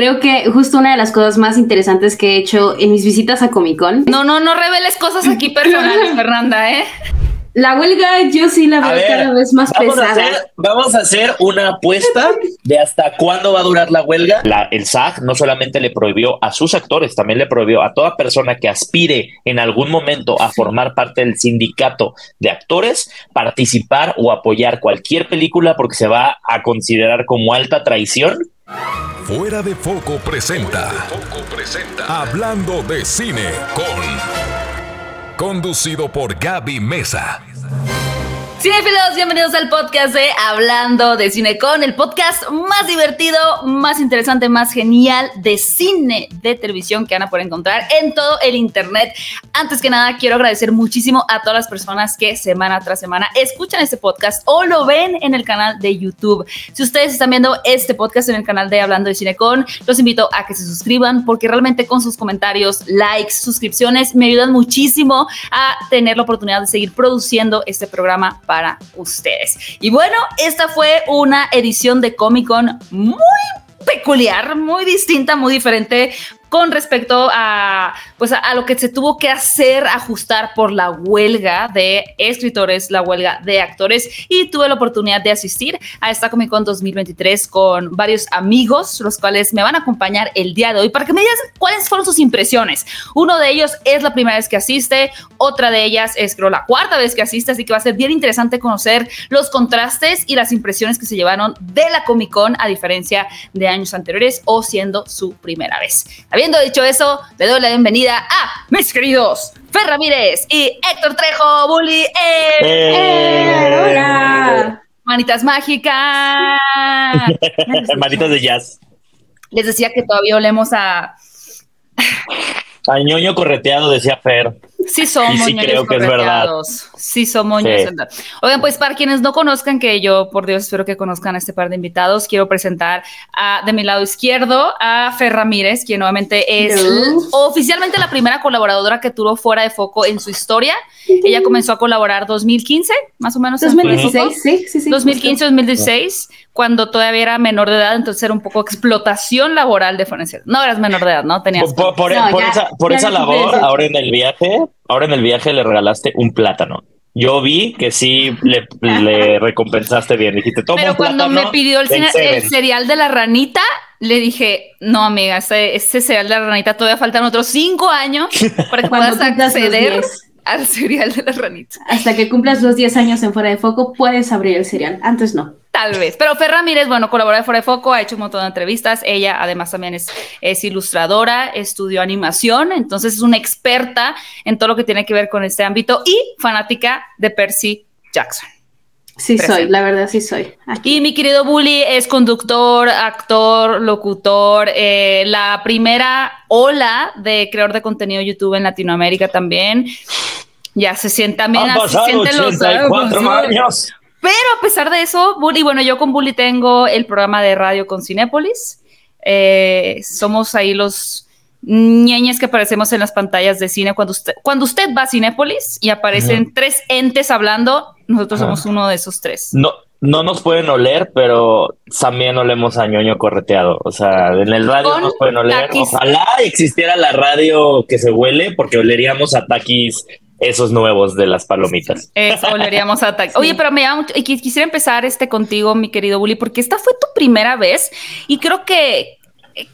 creo que justo una de las cosas más interesantes que he hecho en mis visitas a Comic Con. No, no, no reveles cosas aquí personales, Fernanda, ¿eh? La huelga yo sí la veo cada vez más pesada. vamos a hacer una apuesta de hasta cuándo va a durar la huelga. el SAG no solamente le prohibió a sus actores, también le prohibió a toda persona que aspire en algún momento a formar parte del sindicato de actores participar o apoyar cualquier película porque se va a considerar como alta traición. Fuera de foco presenta. Foco presenta. Hablando de cine con Conducido por Gaby Mesa. Cinefilos, bienvenidos al podcast de Hablando de Cine con el podcast más divertido, más interesante, más genial de cine de televisión que van a poder encontrar en todo el internet. Antes que nada, quiero agradecer muchísimo a todas las personas que semana tras semana escuchan este podcast o lo ven en el canal de YouTube. Si ustedes están viendo este podcast en el canal de Hablando de Cine con, los invito a que se suscriban porque realmente con sus comentarios, likes, suscripciones me ayudan muchísimo a tener la oportunidad de seguir produciendo este programa para ustedes. Y bueno, esta fue una edición de Comic Con muy peculiar, muy distinta, muy diferente, con respecto a, pues a, lo que se tuvo que hacer, ajustar por la huelga de escritores, la huelga de actores y tuve la oportunidad de asistir a esta Comic Con 2023 con varios amigos, los cuales me van a acompañar el día de hoy para que me digan cuáles fueron sus impresiones. Uno de ellos es la primera vez que asiste, otra de ellas es creo la cuarta vez que asiste, así que va a ser bien interesante conocer los contrastes y las impresiones que se llevaron de la Comic Con a diferencia de años anteriores o siendo su primera vez. Habiendo dicho eso, le doy la bienvenida a mis queridos Fer Ramírez y Héctor Trejo, Bully. ¡Eh! ¡Eh! ¡Hola! Manitas mágicas. Manitas de jazz. Les decía que todavía olemos a. A ñoño correteado, decía Fer. Sí somos sí creo que es verdad. Sí somos Oigan, pues para quienes no conozcan, que yo, por Dios, espero que conozcan a este par de invitados, quiero presentar a, de mi lado izquierdo a Fer Ramírez, quien nuevamente es oficialmente la primera colaboradora que tuvo fuera de foco en su historia. Ella comenzó a colaborar 2015, más o menos. 2016, sí, sí, sí. 2015, 2016, cuando todavía era menor de edad, entonces era un poco explotación laboral de Forense. No eras menor de edad, ¿no? Tenías. Por, esa, por esa labor, ahora en el viaje, ahora en el viaje le regalaste un plátano. Yo vi que sí le, recompensaste bien. Dijiste, toma Pero cuando me pidió el, cereal de la ranita, le dije, no, amiga, ese, cereal de la ranita todavía faltan otros cinco años para que puedas acceder al cereal de la ranita. Hasta que cumplas los 10 años en Fuera de Foco, puedes abrir el cereal. Antes no. Tal vez. Pero Fer Ramírez, bueno, colabora de Fuera de Foco, ha hecho un montón de entrevistas. Ella además también es, es ilustradora, estudió animación, entonces es una experta en todo lo que tiene que ver con este ámbito y fanática de Percy Jackson. Sí soy, la verdad sí soy. Y mi querido Bully es conductor, actor, locutor, eh, la primera ola de creador de contenido YouTube en Latinoamérica también. Ya se siente también. Han pasado 84 años. Pero a pesar de eso, Bully, bueno, yo con Bully tengo el programa de radio con Cinépolis. Eh, somos ahí los ñeñes que aparecemos en las pantallas de cine. Cuando usted, cuando usted va a Cinépolis y aparecen tres entes hablando, nosotros somos uno de esos tres. No, no nos pueden oler, pero también olemos a ñoño correteado. O sea, en el radio nos pueden oler. Ojalá existiera la radio que se huele, porque oleríamos a taquis esos nuevos de las palomitas. Eso, oleríamos a taquis. Oye, pero me llama mucho, y quisiera empezar este contigo, mi querido Bully, porque esta fue tu primera vez y creo que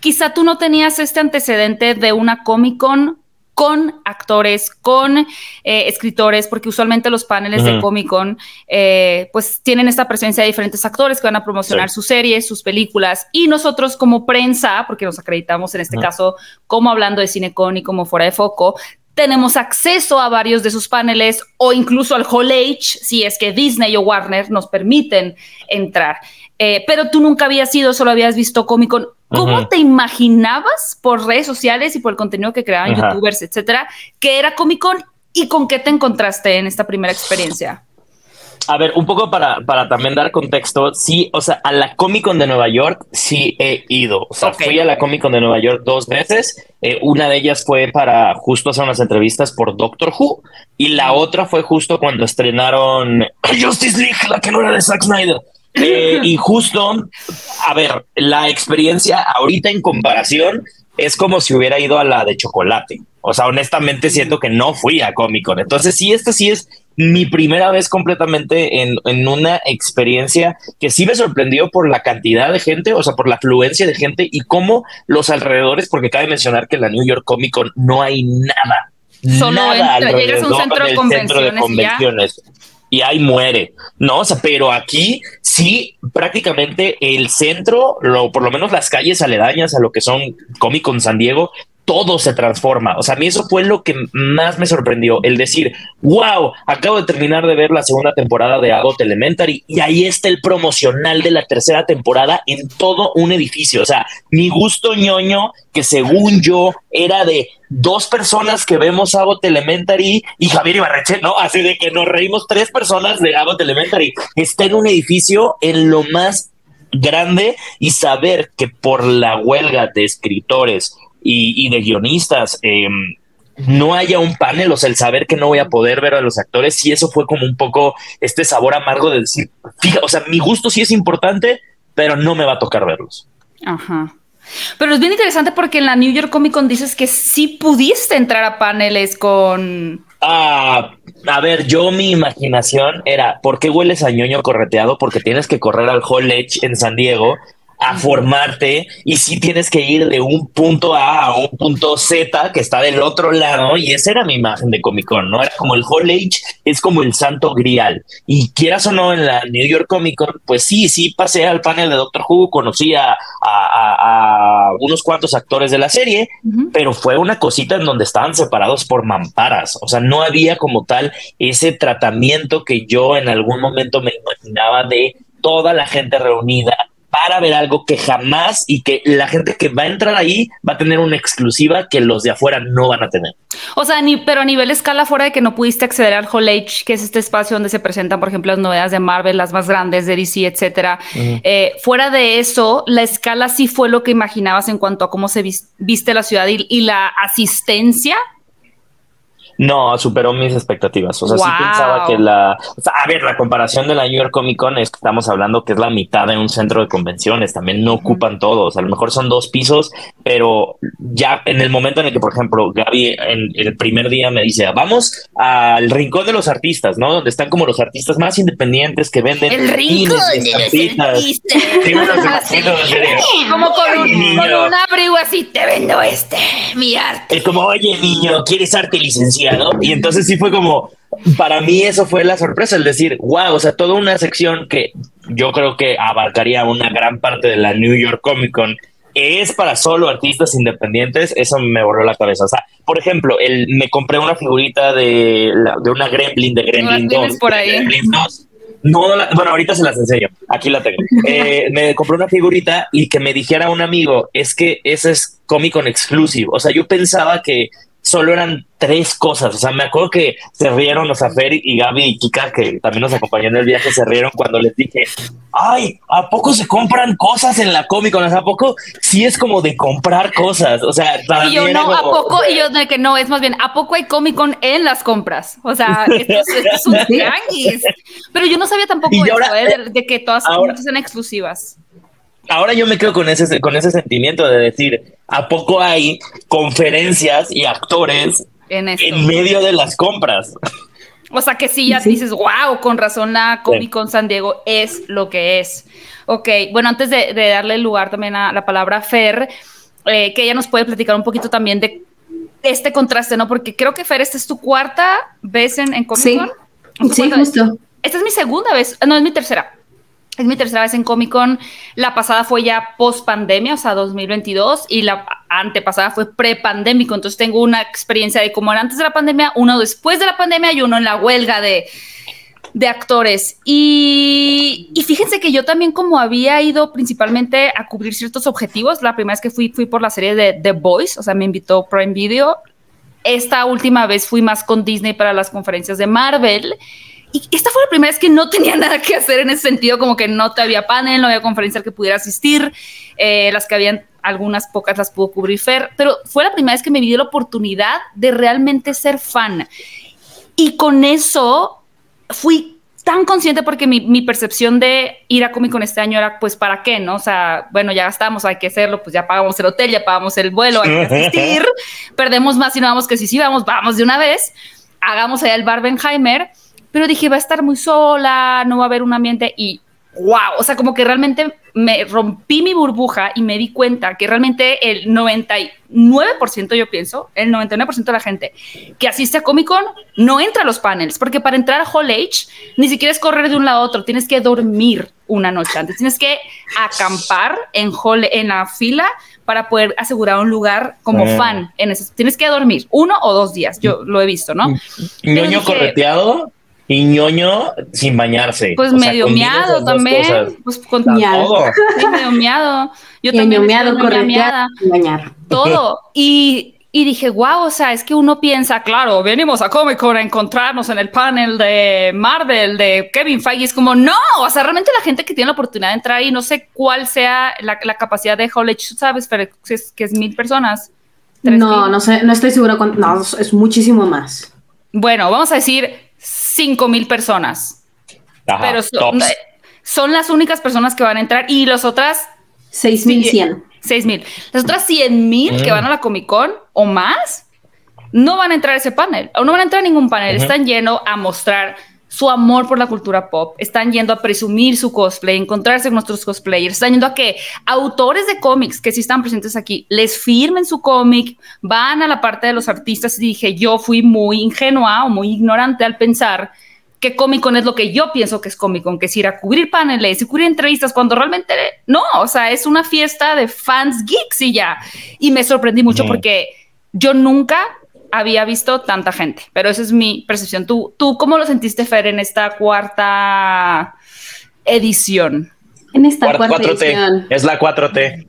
quizá tú no tenías este antecedente de una Comic Con con actores, con eh, escritores, porque usualmente los paneles de Comic Con eh, pues tienen esta presencia de diferentes actores que van a promocionar sus series, sus películas, y nosotros como prensa, porque nos acreditamos en este caso como hablando de Cinecon y como fuera de foco, tenemos acceso a varios de sus paneles o incluso al Hall H, si es que Disney o Warner nos permiten entrar. Eh, pero tú nunca habías ido, solo habías visto Comic Con. ¿Cómo te imaginabas por redes sociales y por el contenido que creaban youtubers, etcétera, que era Comic Con y con qué te encontraste en esta primera experiencia? A ver, un poco para, para también dar contexto, sí, o sea, a la Comic Con de Nueva York sí he ido. O sea, fui a la Comic Con de Nueva York dos veces. Eh, una de ellas fue para justo hacer unas entrevistas por Doctor Who y la otra fue justo cuando estrenaron Justice League, la que no era de Zack Snyder. Eh, y justo, a ver, la experiencia ahorita en comparación es como si hubiera ido a la de chocolate. O sea, honestamente siento que no fui a Comic Con. Entonces, sí, esta sí es mi primera vez completamente en, en, una experiencia que sí me sorprendió por la cantidad de gente, o sea, por la afluencia de gente y cómo los alrededores, porque cabe mencionar que en la New York Comic Con no hay nada. Solo nada entra, llegas a un centro de convenciones, centro de convenciones y ahí muere, ¿no? O sea, pero aquí sí, prácticamente el centro, lo, por lo menos las calles aledañas a lo que son Comic Con San Diego, todo se transforma. O sea, a mí eso fue lo que más me sorprendió, el decir, wow, acabo de terminar de ver la segunda temporada de Abbott Elementary y ahí está el promocional de la tercera temporada en todo un edificio. O sea, mi gusto ñoño, que según yo era de dos personas que vemos Abbott Elementary y Javier Ibarreche, ¿no? Así de que nos reímos tres personas de Abbott Elementary. Está en un edificio en lo más grande y saber que por la huelga de escritores y, de guionistas. Em, no haya un panel, o sea, el saber que no voy a poder ver a los actores, y eso fue como un poco este sabor amargo de decir, fíjate, o sea, mi gusto sí es importante, pero no me va a tocar verlos. Ajá. Pero es bien interesante porque en la New York Comic Con dices que sí pudiste entrar a paneles con. Ah, a ver, yo mi imaginación era, ¿por qué hueles a ñoño correteado? Porque tienes que correr al Hall Edge en San Diego a formarte y si tienes que ir de un punto A a un punto Z que está del otro lado y esa era mi imagen de Comic Con, ¿no? Era como el Hall Age, es como el santo grial. Y quieras o no en la New York Comic Con, pues sí, sí pasé al panel de Doctor Who, conocí a, unos cuantos actores de la serie, pero fue una cosita en donde estaban separados por mamparas, o sea, no había como tal ese tratamiento que yo en algún momento me imaginaba de toda la gente reunida para ver algo que jamás y que la gente que va a entrar ahí va a tener una exclusiva que los de afuera no van a tener. O sea, ni, pero a nivel escala, fuera de que no pudiste acceder al Hall H, que es este espacio donde se presentan, por ejemplo, las novedades de Marvel, las más grandes de DC, etcétera. Eh, fuera de eso, la escala sí fue lo que imaginabas en cuanto a cómo se viste la ciudad y la asistencia no, superó mis expectativas. O sea, sí pensaba que la. O sea, a ver, la comparación de la New York Comic Con es que estamos hablando que es la mitad de un centro de convenciones. También no ocupan todos. A lo mejor son dos pisos, pero ya en el momento en el que, por ejemplo, Gaby en el primer día me dice, vamos al rincón de los artistas, ¿no? Donde están como los artistas más independientes que venden. El rincón de los artistas. como con un, con un abrigo así, te vendo este, mi arte. Es como, oye, niño, ¿quieres arte licenciado? Y entonces sí fue como, para mí eso fue la sorpresa, el decir, wow, o sea, toda una sección que yo creo que abarcaría una gran parte de la New York Comic Con es para solo artistas independientes, eso me voló la cabeza. O sea, por ejemplo, el, me compré una figurita de, de una Gremlin de Gremlin 2. por ahí? No, bueno, ahorita se las enseño. Aquí la tengo. Eh, me compré una figurita y que me dijera un amigo, es que ese es Comic Con Exclusive. O sea, yo pensaba que solo eran tres cosas. O sea, me acuerdo que se rieron, los sea, y Gaby y Kika, que también nos acompañó en el viaje, se rieron cuando les dije, ay, ¿a poco se compran cosas en la Comic Con? ¿a poco sí es como de comprar cosas? O sea, y yo no, ¿a poco? Y yo de que no, es más bien, ¿a poco hay Comic Con en las compras? O sea, esto, es un tianguis. Pero yo no sabía tampoco eso, ¿eh? de, que todas son exclusivas ahora yo me quedo con ese, con ese sentimiento de decir, ¿a poco hay conferencias y actores en, medio de las compras? O sea que sí, ya dices, wow, con razón la Comic Con San Diego es lo que es. Ok, bueno, antes de, darle lugar también a la palabra Fer, eh, que ella nos puede platicar un poquito también de este contraste, ¿no? Porque creo que Fer, esta es tu cuarta vez en, Comic Con. Sí, justo. Esta es mi segunda vez, no, es mi tercera. Es mi tercera vez en Comic Con. La pasada fue ya post pandemia, o sea, 2022, y la antepasada fue pre-pandémico. Entonces tengo una experiencia de cómo era antes de la pandemia, uno después de la pandemia y uno en la huelga de, de actores. Y, y, fíjense que yo también como había ido principalmente a cubrir ciertos objetivos, la primera vez que fui fui por la serie de The Boys, o sea, me invitó Prime Video. Esta última vez fui más con Disney para las conferencias de Marvel. Y esta fue la primera vez que no tenía nada que hacer en ese sentido, como que no te había panel, no había conferencia al que pudiera asistir, eh, las que habían, algunas pocas las pudo cubrir Fer, pero fue la primera vez que me vi la oportunidad de realmente ser fan. Y con eso fui tan consciente porque mi, mi, percepción de ir a Comic Con este año era, pues, ¿para qué? ¿No? O sea, bueno, ya gastamos, hay que hacerlo, pues ya pagamos el hotel, ya pagamos el vuelo, hay que asistir, perdemos más si no vamos que si sí vamos, vamos de una vez, hagamos allá el Barbenheimer, pero dije, va a estar muy sola, no va a haber un ambiente y wow, o sea, como que realmente me rompí mi burbuja y me di cuenta que realmente el 99%, yo pienso, el 99% de la gente que asiste a Comic Con no entra a los panels, porque para entrar a Hall H ni siquiera es correr de un lado a otro, tienes que dormir una noche antes, tienes que acampar en, hall, en la fila para poder asegurar un lugar como ah. fan. En tienes que dormir uno o dos días, yo lo he visto, ¿no? Ñoño correteado y ñoño sin bañarse. Pues medio miado también. Pues con todo. Sí, medio miado. Yo también. Miado, correteado, bañar. Todo. Y, y dije, wow, o sea, es que uno piensa, claro, venimos a Comic Con a encontrarnos en el panel de Marvel, de Kevin Feige. Es como, no, o sea, realmente la gente que tiene la oportunidad de entrar ahí, no sé cuál sea la, la capacidad de Hall ¿sabes? Pero es, que es mil personas. No, no sé, no estoy seguro. no, es muchísimo más. Bueno, vamos a decir 5 mil personas. pero son, las únicas personas que van a entrar y las otras 6.100. 6.000. Las otras 100 mil que mm. van a la Comic Con o más no van a entrar a ese panel o no van a entrar a ningún panel. Están yendo a mostrar su amor por la cultura pop, están yendo a presumir su cosplay, encontrarse con nuestros cosplayers, están yendo a que autores de cómics que sí están presentes aquí les firmen su cómic, van a la parte de los artistas y dije, yo fui muy ingenua o muy ignorante al pensar que Comic Con es lo que yo pienso que es Comic Con, que es ir a cubrir paneles y cubrir entrevistas, cuando realmente no, o sea, es una fiesta de fans geeks y ya. Y me sorprendí mucho porque yo nunca había visto tanta gente, pero esa es mi percepción. ¿Tú, tú cómo lo sentiste, Fer, en esta cuarta edición? En esta cuarta edición. Es la 4T.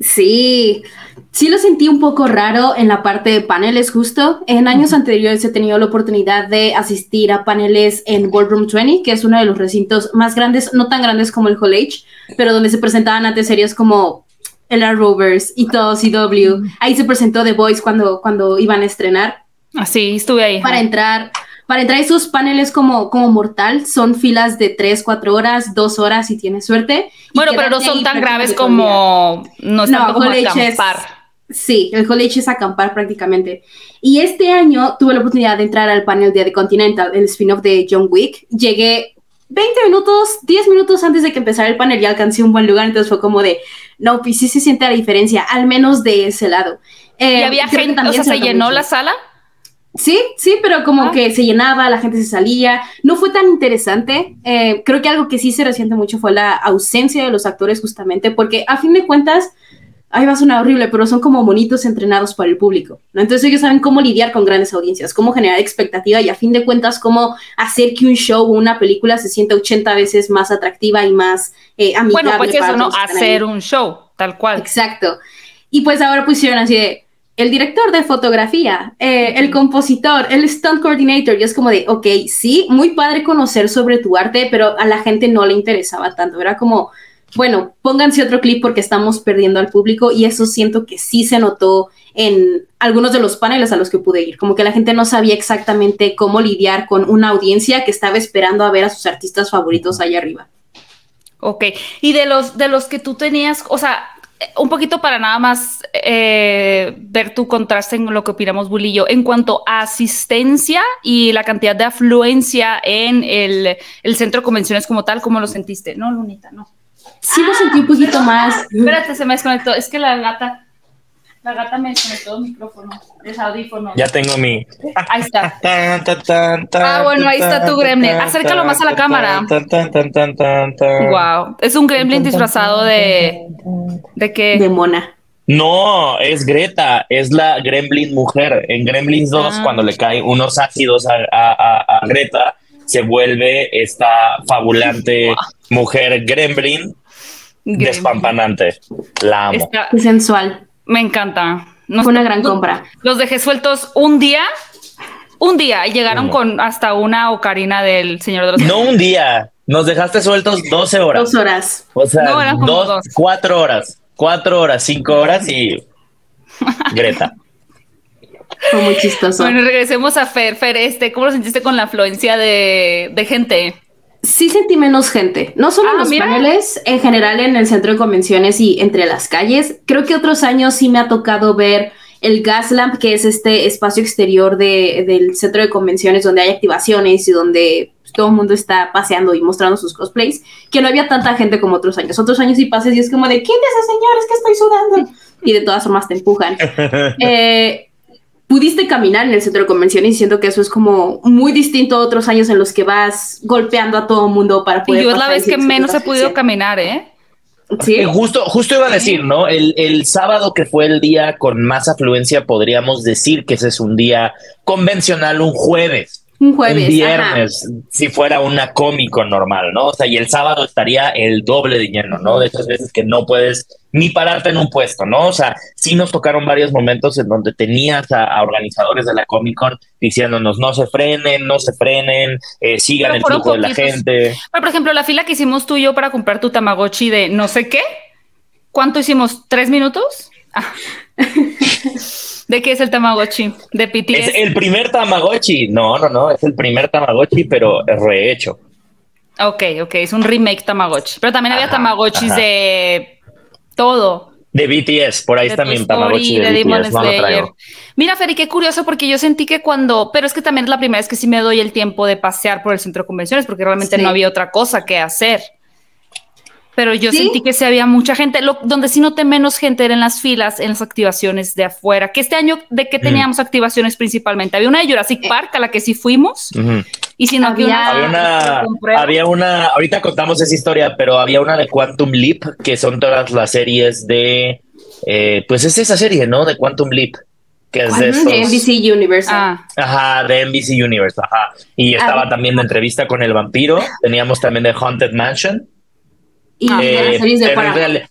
Sí, sí lo sentí un poco raro en la parte de paneles justo. En años anteriores he tenido la oportunidad de asistir a paneles en Room 20, que es uno de los recintos más grandes, no tan grandes como el H, pero donde se presentaban antes series como el Rovers y todo CW. Ahí se presentó The Voice cuando, cuando iban a estrenar. Así, estuve ahí. Para entrar, para entrar a esos paneles como, como mortal, son filas de 3, 4 horas, 2 horas si tienes suerte. Bueno, pero no son tan graves como... No, no como acampar. sí, el college es acampar prácticamente. Y este año tuve la oportunidad de entrar al panel de The Continental, el spin-off de John Wick. Llegué 20 minutos, 10 minutos antes de que empezara el panel y alcancé un buen lugar, entonces fue como de, no, pues sí se siente la diferencia, al menos de ese lado. Eh, ¿Y había gente, o sea, se, llenó la sala? Sí, sí, pero como ah. que se llenaba, la gente se salía, no fue tan interesante. Eh, creo que algo que sí se resiente mucho fue la ausencia de los actores justamente, porque a fin de cuentas, ay, va a sonar horrible, pero son como monitos entrenados para el público, ¿no? Entonces ellos saben cómo lidiar con grandes audiencias, cómo generar expectativa y a fin de cuentas cómo hacer que un show o una película se sienta 80 veces más atractiva y más eh, amigable. Bueno, pues eso, ¿no? Hacer un show, tal cual. Exacto. Y pues ahora pusieron así de el director de fotografía, eh, el compositor, el stunt coordinator, y es como de, ok, sí, muy padre conocer sobre tu arte, pero a la gente no le interesaba tanto, era como bueno, pónganse otro clip porque estamos perdiendo al público y eso siento que sí se notó en algunos de los paneles a los que pude ir, como que la gente no sabía exactamente cómo lidiar con una audiencia que estaba esperando a ver a sus artistas favoritos allá arriba. Ok, y de los, de los que tú tenías, o sea, un poquito para nada más eh, ver tu contraste en lo que opinamos Bulillo. En cuanto a asistencia y la cantidad de afluencia en el, el centro de convenciones como tal, ¿cómo lo sentiste? No, Lunita, no sí lo sentí un poquito más. Espérate, se me desconectó. Es que la gata, la gata me desconectó el micrófono, es audífono. Ya tengo mi. Ahí está. ah, bueno, ahí está tu gremlin. Acércalo más a la cámara. Wow. Es un gremlin disfrazado de. ¿De qué? De mona. No, es Greta, es la Gremlin mujer. En Gremlins 2, ah. cuando le caen unos ácidos a, a, a Greta, se vuelve esta fabulante mujer Gremlin despampanante. La amo. Está sensual. Me encanta. No Fue una gran compra. Los dejé sueltos un día. Un día y llegaron con hasta una ocarina del Señor de los No un día. Nos dejaste sueltos 12 horas. Dos horas. O sea, dos, cuatro horas. Cuatro horas, cinco horas y Greta. Fue muy chistoso. Bueno, regresemos a Fer. Fer, este, ¿cómo lo sentiste con la afluencia de, de gente? Sí sentí menos gente, no solo en Ah, los mira. paneles, en general en el centro de convenciones y entre las calles. Creo que otros años sí me ha tocado ver el Gaslamp, que es este espacio exterior de- del centro de convenciones donde hay activaciones y donde todo el mundo está paseando y mostrando sus cosplays, que no había tanta gente como otros años. Otros años sí pases y es como de, ¿quién de esos señores que estoy sudando? Y de todas formas te empujan. Eh, pudiste caminar en el centro de convenciones y siento que eso es como muy distinto a otros años en los que vas golpeando a todo el mundo para Y poder yo es la vez que menos he podido caminar, ¿eh? Sí. Eh, Justo, justo iba a decir, ¿no? El, el sábado que fue el día con más afluencia, podríamos decir que ese es un día convencional, un jueves. Un jueves. un viernes, si fuera una cómico normal, ¿no? O sea, y el sábado estaría el doble de lleno, ¿no? De esas veces que no puedes ni pararte en un puesto, ¿no? O sea, sí nos tocaron varios momentos en donde tenías a, a organizadores de la Comic Con diciéndonos no se frenen, no se frenen, eh, sigan el flujo de la gente. Bueno, por ejemplo, la fila que hicimos tú y yo para comprar tu Tamagotchi de no sé qué. ¿Cuánto hicimos? ¿Tres minutos? Ah. ¿De qué es el Tamagotchi? ¿De BTS? Es el primer Tamagotchi. No, no, no, es el primer Tamagotchi, pero rehecho. Ok, ok, es un remake Tamagotchi. Pero también había Ajá, Tamagotchis ajá. de todo. De BTS, por ahí de Story, Tamagotchi de, de BTS, no lo. Mira, Feri, qué curioso, porque yo sentí que cuando, pero es que también es la primera vez que sí me doy el tiempo de pasear por el centro de convenciones, porque realmente Sí. no había otra cosa que hacer. Pero yo Sí. sentí que sí había mucha gente. Lo, donde sí noté menos gente era en las filas, en las activaciones de afuera. Que este año, ¿de qué teníamos activaciones principalmente? Había una de Jurassic Eh. Park a la que sí fuimos. Y si no había, Había- una, había ahorita contamos esa historia, pero había una de Quantum Leap, que son todas las series de, eh, pues es esa serie, ¿no? De Quantum Leap, que es de NBC Universal. Ah, ajá, de NBC Universe, ajá. Y estaba Ah. también de entrevista con el vampiro, teníamos también de Haunted Mansion, y Ah, Eh, pero, en real-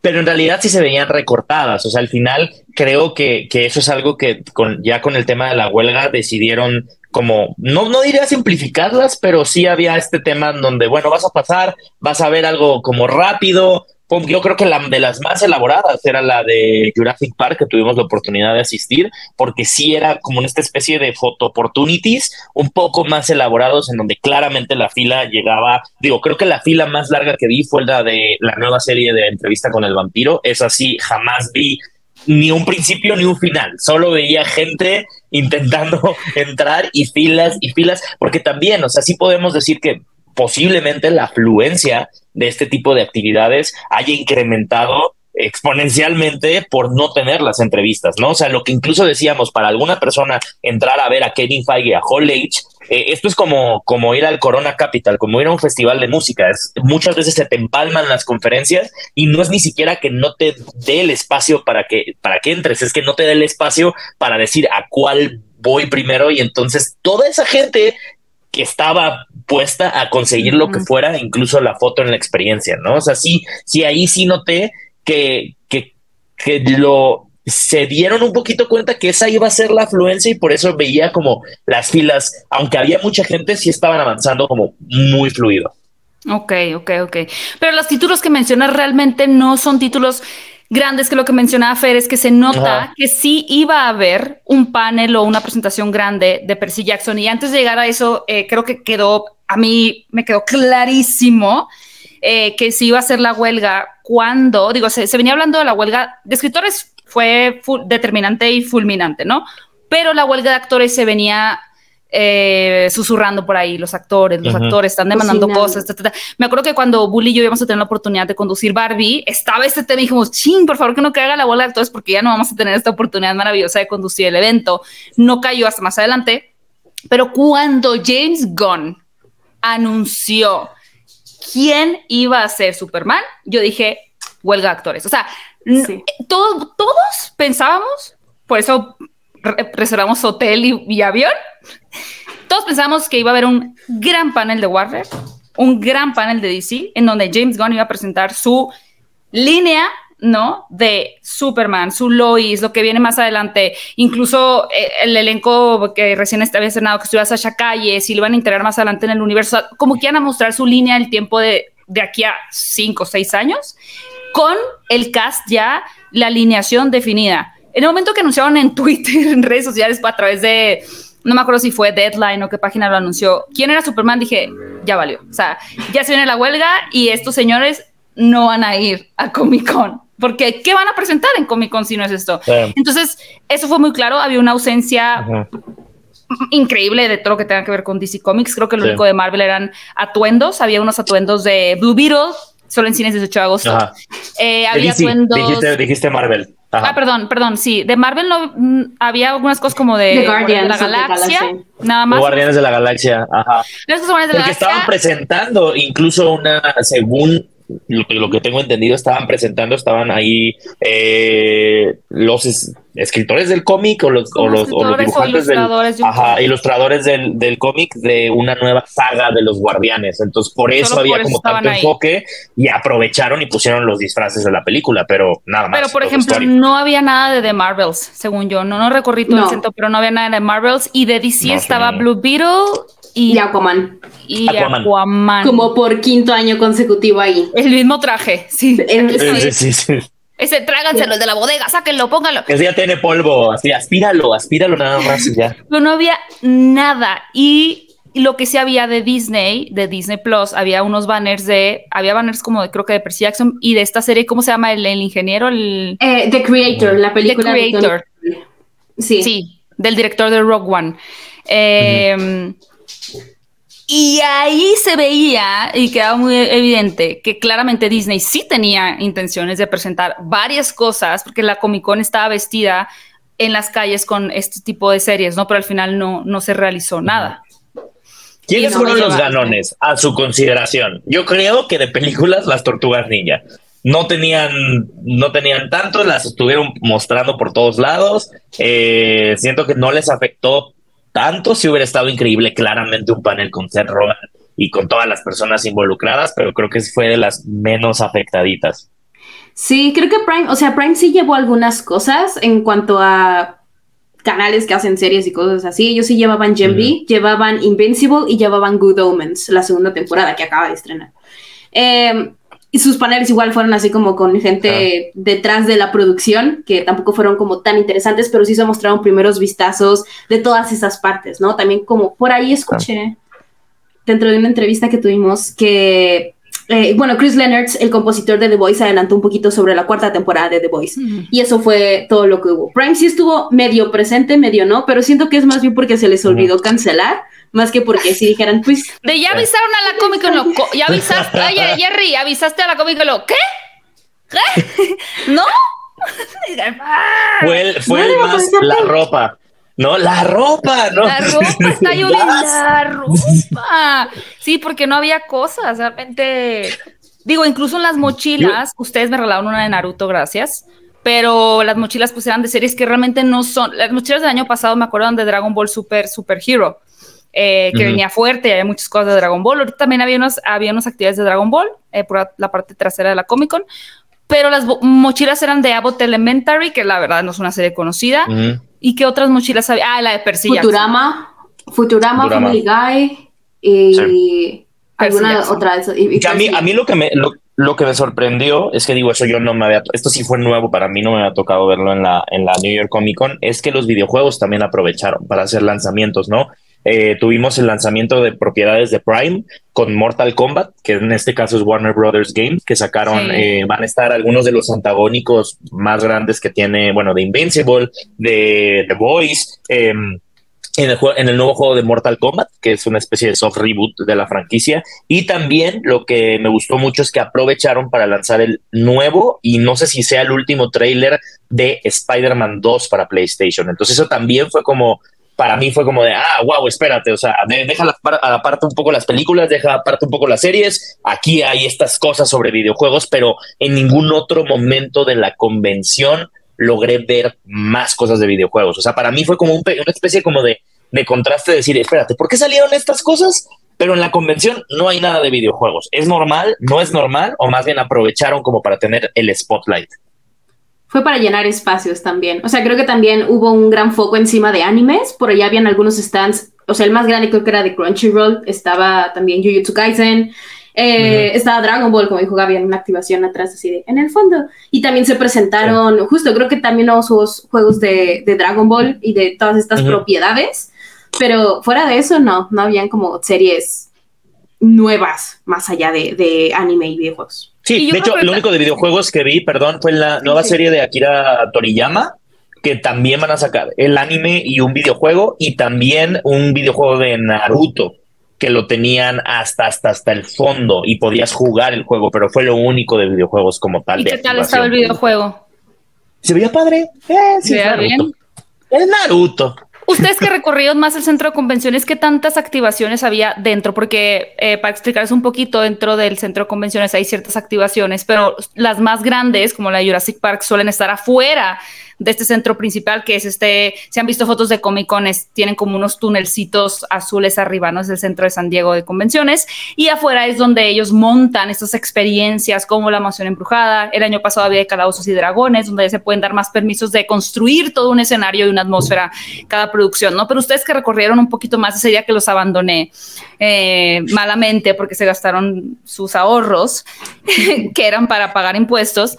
pero en realidad sí se veían recortadas. O sea, al final creo que, que eso es algo que con, ya con el tema de la huelga decidieron como, no, no diría simplificarlas, pero sí había este tema en donde, bueno, vas a pasar, vas a ver algo como rápido. Yo creo que la de las más elaboradas era la de Jurassic Park, que tuvimos la oportunidad de asistir, porque sí era como una esta especie de photo opportunities un poco más elaborados en donde claramente la fila llegaba, digo, creo que la fila más larga que vi fue la de la nueva serie de entrevista con el vampiro, es así, jamás vi ni un principio ni un final, solo veía gente intentando entrar y filas y filas, porque también, o sea, sí podemos decir que posiblemente la afluencia de este tipo de actividades haya incrementado exponencialmente por no tener las entrevistas, ¿no? O sea, lo que incluso decíamos, para alguna persona entrar a ver a Kevin Feige, a Hall H, eh, esto es como, como ir al Corona Capital, como ir a un festival de música. Muchas veces se te empalman las conferencias y no es ni siquiera que no te dé el espacio para que, para que entres, es que no te dé el espacio para decir a cuál voy primero y entonces toda esa gente que estaba puesta a conseguir lo que fuera, incluso la foto en la experiencia, ¿no? O sea, sí, sí ahí sí noté que, que, que lo se dieron un poquito cuenta que esa iba a ser la afluencia y por eso veía como las filas, aunque había mucha gente, sí estaban avanzando como muy fluido. Ok, ok, ok. Pero los títulos que mencionas realmente no son títulos grandes, que lo que mencionaba Fer es que se nota Ajá. que sí iba a haber un panel o una presentación grande de Percy Jackson. Y antes de llegar a eso, eh, creo que quedó, a mí me quedó clarísimo eh, que sí iba a ser la huelga cuando, digo, se, se venía hablando de la huelga de escritores, fue fu- determinante y fulminante, ¿no? Pero la huelga de actores se venía eh, susurrando por ahí, los actores, los Ujú. actores están demandando Cocinando. cosas, ta, ta, ta. Me acuerdo que cuando Bully y yo íbamos a tener la oportunidad de conducir Barbie, estaba este tema y dijimos, ching, por favor que no caiga la bola de actores porque ya no vamos a tener esta oportunidad maravillosa de conducir el evento. No cayó hasta más adelante, pero cuando James Gunn anunció quién iba a ser Superman, yo dije, huelga de actores. O sea, Sí. todos, todos pensábamos, por eso reservamos hotel y, y avión, todos pensábamos que iba a haber un gran panel de Warner, un gran panel de DC, en donde James Gunn iba a presentar su línea, ¿no? De Superman, su Lois, lo que viene más adelante, incluso eh, el elenco que recién estaba estrenado, que estuviera Sasha Calle, si lo van a integrar más adelante en el universo, como que iban a mostrar su línea el tiempo de, de aquí a cinco o seis años, con el cast ya, la alineación definida. En el momento que anunciaron en Twitter, en redes sociales, a través de no me acuerdo si fue Deadline o qué página lo anunció, quién era Superman, dije, ya valió. O sea, ya se viene la huelga y estos señores no van a ir a Comic Con. Porque, ¿qué van a presentar en Comic Con si no es esto? Entonces, eso fue muy claro. Había una ausencia increíble de todo lo que tenga que ver con DC Comics. Creo que lo único de Marvel eran atuendos. Había unos atuendos de Blue Beetle, solo en cines 18 de agosto. Eh, había atuendos. Dijiste, Marvel. Ah, perdón, perdón, sí. De Marvel no mm, había algunas cosas como de, Guardians de la Galaxia, nada más. Guardianes de la Galaxia, ajá. Porque estaban presentando incluso una, según lo, que tengo entendido, estaban presentando, estaban ahí eh, los escritores del cómic o los, o los, dibujantes del, ilustradores del, del cómic de una nueva saga de los guardianes. Entonces, por eso había como tanto enfoque y aprovecharon y pusieron los disfraces de la película, pero nada más. Pero, por ejemplo, no había nada de The Marvels, según yo. No, no recorrí todo el centro, pero no había nada de Marvels. Y de DC estaba Blue Beetle y, Aquaman. Y Aquaman. Como por quinto año consecutivo ahí. El mismo traje, sí. sí, sí, Ese tráganselo, el de la bodega, sáquenlo, pónganlo. Ese ya tiene polvo, así, aspíralo, aspíralo nada más y ya. Pero no había nada. Y lo que sí había de Disney, de Disney Plus, había unos banners de, había banners como de, creo que de Percy Jackson y de esta serie, ¿cómo se llama? El, ingeniero, el... Eh, The Creator, la película. The Creator. sí. Sí, del director de Rogue One. Eh, y ahí se veía y quedaba muy evidente que claramente Disney sí tenía intenciones de presentar varias cosas, porque la Comic Con estaba vestida en las calles con este tipo de series, ¿no? Pero al final no, no se realizó nada. ¿Quiénes fueron los ganones a su consideración? Yo creo que de películas las Tortugas Ninja. No tenían, no tenían tanto, las estuvieron mostrando por todos lados. Eh, siento que no les afectó tanto si hubiera estado increíble claramente un panel con Seth Rogen y con todas las personas involucradas, pero creo que fue de las menos afectaditas. Sí, creo que Prime, o sea, Prime sí llevó algunas cosas en cuanto a canales que hacen series y cosas así. Ellos sí llevaban Gen llevaban Invincible y llevaban Good Omens, la segunda temporada que acaba de estrenar. Eh, y sus paneles igual fueron así como con gente detrás de la producción, que tampoco fueron como tan interesantes, pero sí se mostraron primeros vistazos de todas esas partes, ¿no? También como por ahí escuché dentro de una entrevista que tuvimos que, eh, bueno, Chris Leonard, el compositor de The Voice, adelantó un poquito sobre la cuarta temporada de The Voice. Y eso fue todo lo que hubo. Prime sí estuvo medio presente, medio no, pero siento que es más bien porque se les olvidó cancelar más que porque si dijeran, pues. De ya avisaron a la Comic Con, ya avisaste, oye, Jerry, avisaste a la Comic Con, ¿qué? ¿Qué? ¿No? fue el, fue el más la ropa. No, la ropa, ¿no? La ropa, está yo la ropa. Sí, porque no había cosas, realmente. Digo, incluso en las mochilas, ustedes me regalaron una de Naruto, gracias. Pero las mochilas pues eran de series que realmente no son. Las mochilas del año pasado me acuerdo de Dragon Ball Super Super Hero eh, que venía fuerte, había muchas cosas de Dragon Ball. Ahorita también había, unos, había unas actividades de Dragon Ball eh, por la parte trasera de la Comic Con, pero las mochilas eran de Abbott Elementary, que la verdad no es una serie conocida. ¿Y qué otras mochilas había? Ah, la de Percy Futurama, Futurama, Family Guy y alguna otra. Y, a, mí, a mí lo que me... Lo, que me sorprendió es que digo eso yo no me había esto sí fue nuevo para mí no me había tocado verlo en la en la New York Comic Con es que los videojuegos también aprovecharon para hacer lanzamientos no eh, tuvimos el lanzamiento de propiedades de Prime con Mortal Kombat, que en este caso es Warner Brothers Games, que sacaron, eh, van a estar algunos de los antagónicos más grandes que tiene, bueno, de Invincible, de The Voice, em, en el, en el, nuevo juego de Mortal Kombat, que es una especie de soft reboot de la franquicia. Y también lo que me gustó mucho es que aprovecharon para lanzar el nuevo, y no sé si sea el último trailer de Spider-Man 2 para PlayStation. Entonces eso también fue como para mí fue como de, ah, wow, espérate, o sea, deja aparte un poco las películas, deja aparte un poco las series, aquí hay estas cosas sobre videojuegos, pero en ningún otro momento de la convención logré ver más cosas de videojuegos. O sea, para mí fue como una especie como de, de contraste de decir, espérate, ¿por qué salieron estas cosas? Pero en la convención no hay nada de videojuegos. ¿Es normal? ¿No es normal? ¿O más bien aprovecharon como para tener el spotlight? Fue para llenar espacios también. O sea, creo que también hubo un gran foco encima de animes. Por allá habían algunos stands. O sea, el más grande creo que era de Crunchyroll. Estaba también Jujutsu Kaisen. Eh, estaba Dragon Ball, como dijo Gaby, en una activación atrás, así de en el fondo. Y también se presentaron, justo creo que también hubo juegos de, Dragon Ball y de todas estas propiedades. Pero fuera de eso, no, no habían como series nuevas más allá de, de anime y videojuegos. Sí, de hecho, lo único de videojuegos que vi, perdón, fue la nueva serie de Akira Toriyama, que también van a sacar el anime y un videojuego, y también un videojuego de Naruto, que lo tenían hasta, hasta, hasta el fondo y podías jugar el juego, pero fue lo único de videojuegos como tal. ¿Y qué tal estaba el videojuego? Se veía padre. Eh, sí, ¿Se Naruto. Es Naruto. Ustedes que recorrieron más el centro de convenciones, ¿qué tantas activaciones había dentro? Porque eh, para explicarles un poquito, dentro del centro de convenciones hay ciertas activaciones, pero las más grandes, como la Jurassic Park, suelen estar afuera de este centro principal, que es este, se han visto fotos de Comic tienen como unos tunelcitos azules arriba, ¿no? Es el centro de San Diego de convenciones, y afuera es donde ellos montan estas experiencias como la mansión embrujada, el año pasado había de calabozos y dragones, donde se pueden dar más permisos de construir todo un escenario y una atmósfera cada producción, ¿no? Pero ustedes que recorrieron un poquito más ese día que los abandoné eh, malamente porque se gastaron sus ahorros, que eran para pagar impuestos,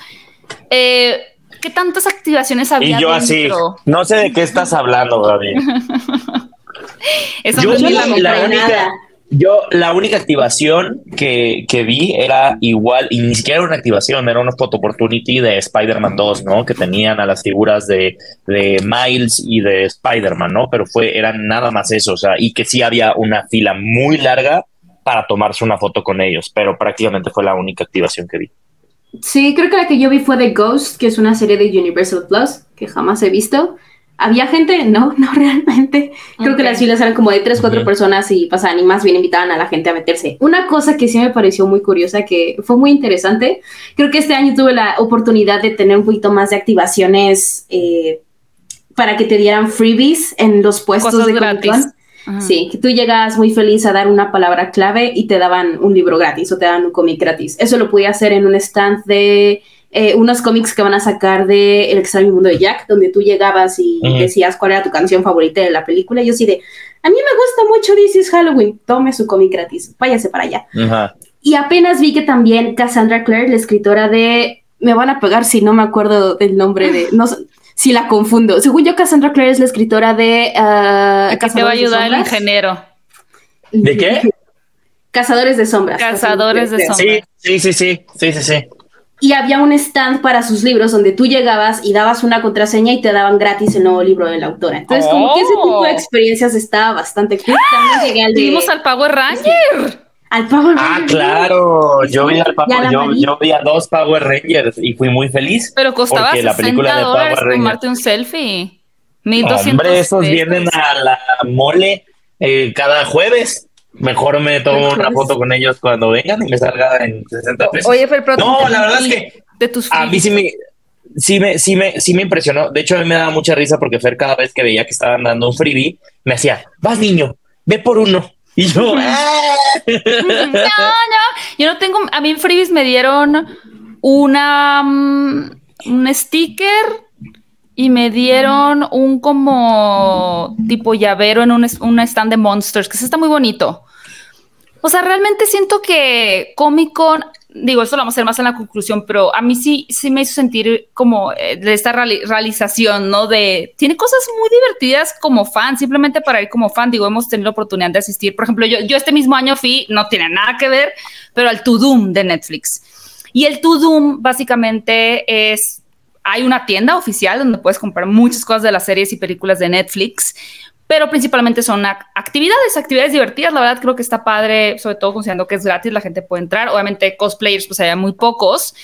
eh, ¿Qué tantas activaciones había? Y yo así, no sé de qué estás hablando, Gaby. yo la, única, yo la única activación que, que, vi era igual, y ni siquiera era una activación, era una photo opportunity de Spider-Man 2, ¿no? Que tenían a las figuras de, de Miles y de Spider-Man, ¿no? Pero fue, era nada más eso, o sea, y que sí había una fila muy larga para tomarse una foto con ellos, pero prácticamente fue la única activación que vi. Sí, creo que la que yo vi fue The Ghost, que es una serie de Universal Plus, que jamás he visto. ¿Había gente? No, no realmente. Creo que las filas eran como de tres, cuatro personas y pasaban y más bien invitaban a la gente a meterse. Una cosa que sí me pareció muy curiosa, que fue muy interesante, creo que este año tuve la oportunidad de tener un poquito más de activaciones eh, para que te dieran freebies en los puestos de gratis. Sí, que tú llegas muy feliz a dar una palabra clave y te daban un libro gratis o te daban un cómic gratis. Eso lo podía hacer en un stand de eh, unos cómics que van a sacar de El extraño mundo de Jack, donde tú llegabas y decías cuál era tu canción favorita de la película. Y yo sí de, a mí me gusta mucho This is Halloween, tome su cómic gratis, váyase para allá. Y apenas vi que también Cassandra Clare, la escritora de, me van a pegar si no me acuerdo del nombre de, no, si la confundo. Según yo, Cassandra Clare es la escritora de... Uh, Aquí te va a ayudar el ingeniero. ¿De qué? Cazadores de sombras. Cazadores de, sombras. Sí, sí, sí, sí, sí, sí, sí. Y había un stand para sus libros donde tú llegabas y dabas una contraseña y te daban gratis el nuevo libro de la autora. Entonces, como que ese tipo de oh. experiencias estaba bastante cool. También llegué al Vimos al Power Ranger. Al Power Ah, claro. Yo vi, al yo, vi a dos Power Rangers y fui muy feliz. Pero costaba 60 la película de dólares tomarte un selfie. 1200 Hombre, esos vienen a la mole eh, cada jueves. Mejor me tomo una foto con ellos cuando vengan y me salga en 60 pesos. Oye, fue el No, la verdad es que de tus a mí sí me, sí me, sí me, sí me impresionó. De hecho, a mí me daba mucha risa porque Fer cada vez que veía que estaban dando un freebie, me hacía, vas niño, ve por uno. Y yo, ah". no, no, yo no tengo, a mí en Freebies me dieron una, mm, un sticker y me dieron un como tipo llavero en un, un stand de Monsters, que está muy bonito. O sea, realmente siento que Comic Con digo, esto lo vamos a hacer más en la conclusión, pero a mí sí, sí me hizo sentir como eh, de esta realización, ¿no? De, tiene cosas muy divertidas como fan, simplemente para ir como fan, digo, hemos tenido la oportunidad de asistir, por ejemplo, yo, yo este mismo año fui, no tiene nada que ver, pero al To Doom de Netflix. Y el To Doom básicamente es, hay una tienda oficial donde puedes comprar muchas cosas de las series y películas de Netflix, pero principalmente son actividades, actividades divertidas. La verdad creo que está padre, sobre todo considerando que es gratis, la gente puede entrar. Obviamente cosplayers pues hay muy pocos,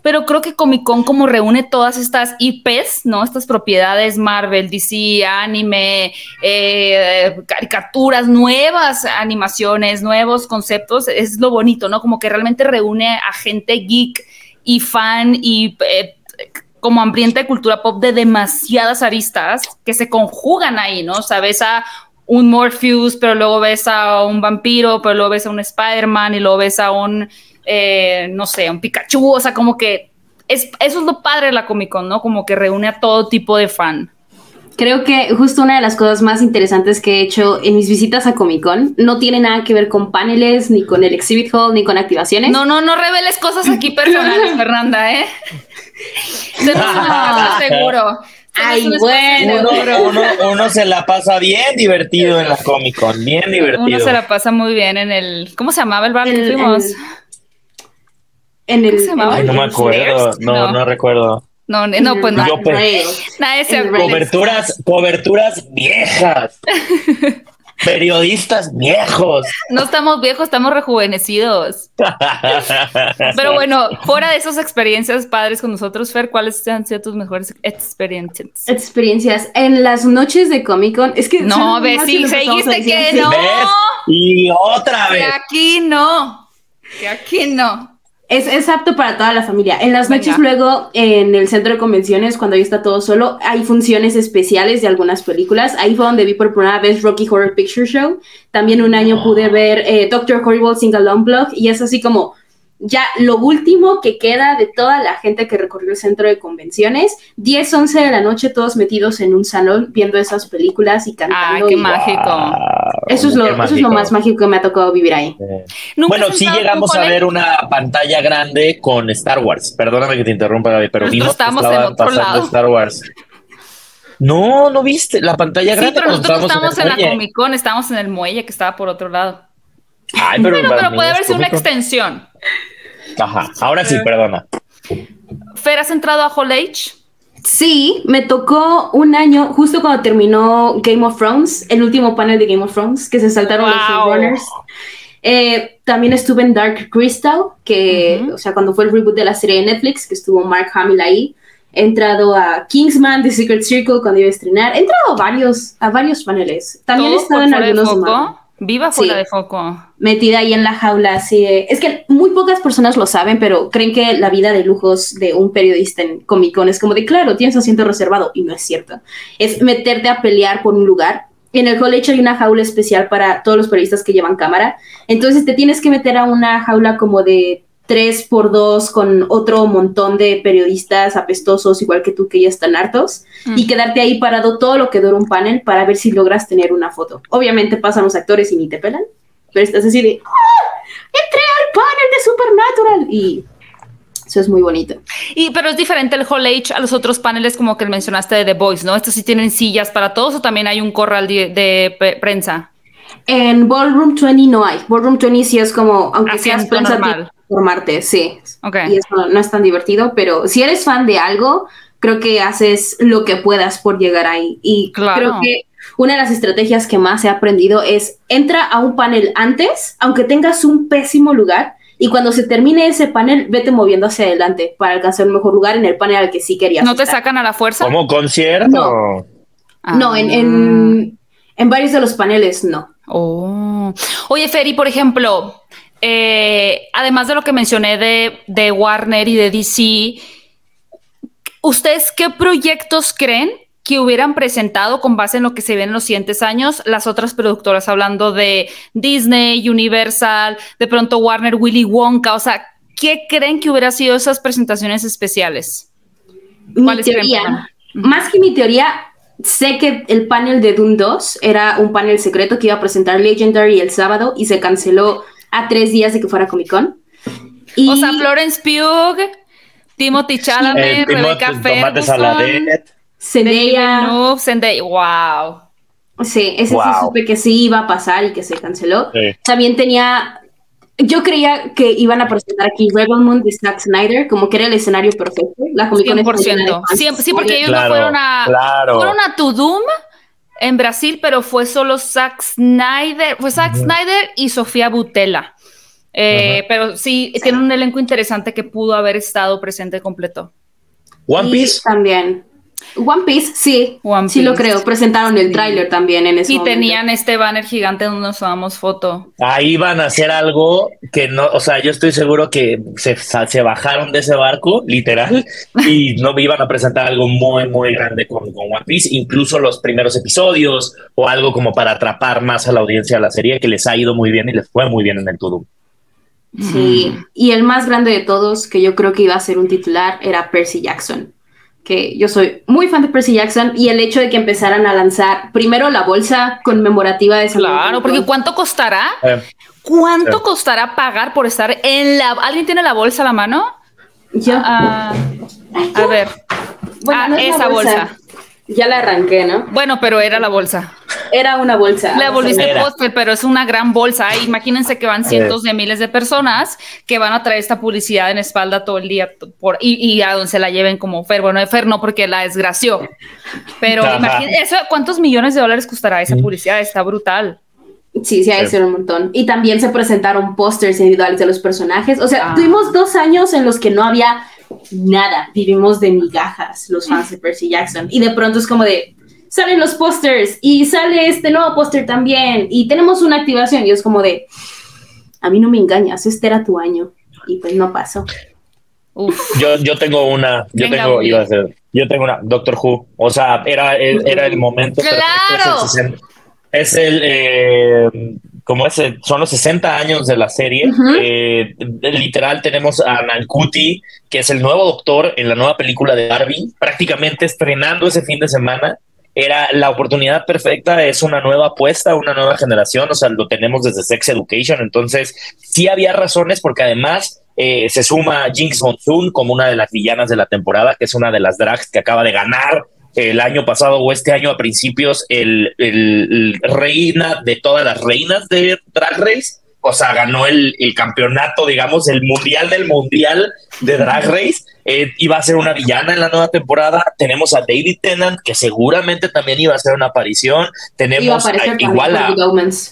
pero creo que Comic Con como reúne todas estas IPs, ¿no? Estas propiedades Marvel, DC, anime, eh, caricaturas, nuevas animaciones, nuevos conceptos, es lo bonito, ¿no? Como que realmente reúne a gente geek y fan y... Eh, como hambrienta de cultura pop de demasiadas aristas que se conjugan ahí, ¿no? O sea, ves a un Morpheus, pero luego ves a un vampiro, pero luego ves a un Spider-Man y luego ves a un, eh, no sé, un Pikachu, o sea, como que es, eso es lo padre de la Comic Con, ¿no? Como que reúne a todo tipo de fan. Creo que justo una de las cosas más interesantes que he hecho en mis visitas a Comic Con no tiene nada que ver con paneles, ni con el exhibit hall, ni con activaciones. No, no, no reveles cosas aquí personales, Fernanda, ¿eh? Seguro. Ay, bueno. Uno, uno- uno se la pasa bien divertido en la Comic Con, bien divertido. Uno se la pasa muy bien en el. ¿Cómo se llamaba el bar que fuimos? En el. ¿Cómo se llamaba? Ay, no me acuerdo, no, No. no recuerdo. No, no, pues no. Yo pe- Nadie se en acuerda. Coberturas, coberturas viejas. Periodistas viejos. No estamos viejos, estamos rejuvenecidos. Pero bueno, fuera de esas experiencias padres con nosotros, Fer, ¿cuáles han sido tus mejores experiencias? Experiencias en las noches de Comic Con. Es que. No, son ve, más sí, dijiste decir, que no. ¿Ves? Y otra Que vez. aquí no. Que aquí no. Es, es apto para toda la familia. En las noches Venga. luego, en el centro de convenciones, cuando ahí está todo solo, hay funciones especiales de algunas películas. Ahí fue donde vi por primera vez Rocky Horror Picture Show. También un año pude ver eh, Doctor Horrible Single Blog y es así como ya lo último que queda de toda la gente que recorrió el centro de convenciones. 10, 11 de la noche, todos metidos en un salón viendo esas películas y Ay, cantando. qué y- mágico. Wow, Eso es, lo, qué eso es mágico. lo más mágico que me ha tocado vivir ahí. Eh, ¿Nunca Bueno, sí llegamos a ver una pantalla grande con Star Wars. Perdóname que te interrumpa, Gaby, pero vimos que estábamos en estaban otro pasando lado. Star Wars. No, no viste la pantalla Sí, grande. pero cuando nosotros estábamos estamos en la. Comic Con, estábamos en el muelle que estaba por otro lado. Ay, pero, Bueno, pero puede haber sido una extensión. Ajá, ahora sí, perdona. Fer, ¿has entrado a Hall H? Sí, me tocó un año, justo cuando terminó Game of Thrones, el último panel de Game of Thrones, que se saltaron los Wow. showrunners. Eh, también estuve en Dark Crystal, que, Ujú. o sea, cuando fue el reboot de la serie de Netflix, que estuvo Mark Hamill ahí. He entrado a Kingsman, The Secret Circle, cuando iba a estrenar. He entrado a varios, a varios paneles. También he ¿Todo estado por en algunos de? Viva fuera Sí. de foco. metida ahí en la jaula así de- Es que muy pocas personas lo saben, pero creen que la vida de lujos de un periodista en Comic Con es como de, claro, tienes asiento reservado, y no es cierto. Es meterte a pelear por un lugar. En el college hay una jaula especial para todos los periodistas que llevan cámara, entonces te tienes que meter a una jaula como de 3 por 2 con otro montón de periodistas apestosos, igual que tú, que ya están hartos, y quedarte ahí parado todo lo que dura un panel para ver si logras tener una foto. Obviamente pasan los actores y ni te pelan, pero estás así de, ¡Ah! entré al panel de Supernatural y eso es muy bonito. Y, pero es diferente el Hall H a los otros paneles como que mencionaste de The Voice, ¿no? Estos sí tienen sillas para todos o también hay un corral de, prensa. En Ballroom 20 no hay. Ballroom 20 sí es como, aunque seas Asiento prensa, normal. Tienes que formarte, sí. Ok. Y eso no es tan divertido, pero si eres fan de algo, creo que haces lo que puedas por llegar ahí. Y Claro. creo que una de las estrategias que más he aprendido es entra a un panel antes, aunque tengas un pésimo lugar, y cuando se termine ese panel, vete moviendo hacia adelante para alcanzar un mejor lugar en el panel al que sí querías. ¿No te estar. sacan a la fuerza? ¿Cómo concierto? No. Ah. No, en, en, en varios de los paneles no. Oh. Oye, Ferry, por ejemplo, eh, además de lo que mencioné de, de Warner y de DC, ¿ustedes qué proyectos creen que hubieran presentado con base en lo que se ve en los siguientes años las otras productoras, hablando de Disney, Universal, de pronto Warner, Willy Wonka? O sea, ¿qué creen que hubiera sido esas presentaciones especiales? Mi ¿Cuáles creen, teoría, más que mi teoría, sé que el panel de Doom 2 era un panel secreto que iba a presentar Legendary el sábado y se canceló a tres días de que fuera Comic Con. Y O sea, Florence Pugh, Timothy Chalamet, El Rebecca Ferguson. Zendaya, wow. sí, ese sí Wow. supe que sí iba a pasar y que se canceló. Sí. También tenía, yo creía que iban a presentar aquí Rebel Moon de Zack Snyder, como que era el escenario perfecto. La Comic Con está llena de 100%. fans. Siempre- sí, porque ellos Claro, no fueron a, claro. fueron a Tudum en Brasil, pero fue solo Zack Snyder, fue Zack Snyder y Sofía Butela. Eh, Pero sí, tiene un elenco interesante que pudo haber estado presente completo. One Y Piece. también. One Piece, sí. One sí lo creo. Presentaron el tráiler también en ese Y momento. tenían este banner gigante donde nos tomamos foto. Ahí van a hacer algo que no, o sea, yo estoy seguro que se, se bajaron de ese barco, literal, y no iban a presentar algo muy, muy grande con, con One Piece, incluso los primeros episodios o algo como para atrapar más a la audiencia a la serie, que les ha ido muy bien y les fue muy bien en el Tudum. Sí. Y el más grande de todos, que yo creo que iba a ser un titular, era Percy Jackson. Que yo soy muy fan de Percy Jackson y el hecho de que empezaran a lanzar primero la bolsa conmemorativa de San Claro, porque ¿cuánto costará? Eh, ¿Cuánto Sí. costará pagar por estar en la... ¿Alguien tiene la bolsa a la mano? Yo, Ah, a ver. bueno, ah, no es la esa bolsa. Ya la arranqué, ¿no? Bueno, pero era la bolsa. Era una bolsa. La volviste Era. póster, pero es una gran bolsa. Imagínense que van cientos de miles de personas que van a traer esta publicidad en espalda todo el día por, y, y a donde se la lleven como Fer. Bueno, Fer no porque la desgració. Pero imagínense, eso, ¿cuántos millones de dólares costará esa publicidad? Está brutal. Sí, sí, hay Sí. un montón. Y también se presentaron pósters individuales de los personajes. O sea, Ah. tuvimos dos años en los que no había nada. Vivimos de migajas los fans de Percy Jackson. Y de pronto es como de, salen los pósters y sale este nuevo póster también. Y tenemos una activación. Y es como de, a mí no me engañas, este era tu año. Y pues no pasó. Uf. Yo, yo tengo una, yo Venga, tengo, iba a ser, yo tengo una Doctor Who. O sea, era, el- era el momento. ¡Claro! perfecto, Es el, sesen- es el, eh, como es, el- son los 60 años de la serie. Eh, literal tenemos a Nankuti, que es el nuevo doctor en la nueva película de Barbie, prácticamente estrenando ese fin de semana. Era la oportunidad perfecta, es una nueva apuesta, una nueva generación, o sea, lo tenemos desde Sex Education, entonces sí había razones porque además eh, se suma Jinx Monsoon como una de las villanas de la temporada, que es una de las drags que acaba de ganar el año pasado o este año a principios el, el- el reina de todas las reinas de Drag Race. O sea, ganó el, el campeonato, digamos, el mundial del mundial de Drag Race. Eh, iba a ser una villana en la nueva temporada. Tenemos a David Tennant, que seguramente también iba a hacer una aparición. A Tenemos a- también igual a,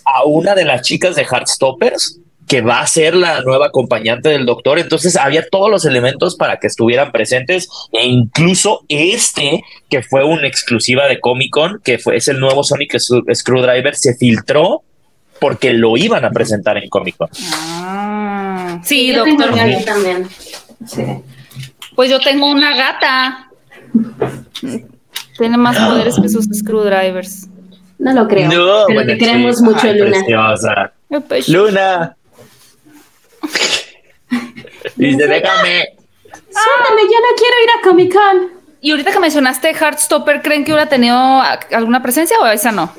a una de las chicas de Heartstoppers que va a ser la nueva acompañante del doctor. Entonces había todos los elementos para que estuvieran presentes e incluso este que fue una exclusiva de Comic Con, que fue, es el nuevo Sonic Screw- Screwdriver, se filtró porque lo iban a presentar en Comic Con. Ah. Sí, Yo doctor. ahí también. Sí. Pues yo tengo una gata. Tiene más poderes que sus screwdrivers. No lo creo. No, pero bueno, te queremos sí. mucho, Ay, Luna. preciosa. Qué Luna. Dice, déjame. Suéltame, yo no quiero ir a Comic Con. Y ahorita que mencionaste Heartstopper, ¿creen que hubiera tenido alguna presencia o esa no?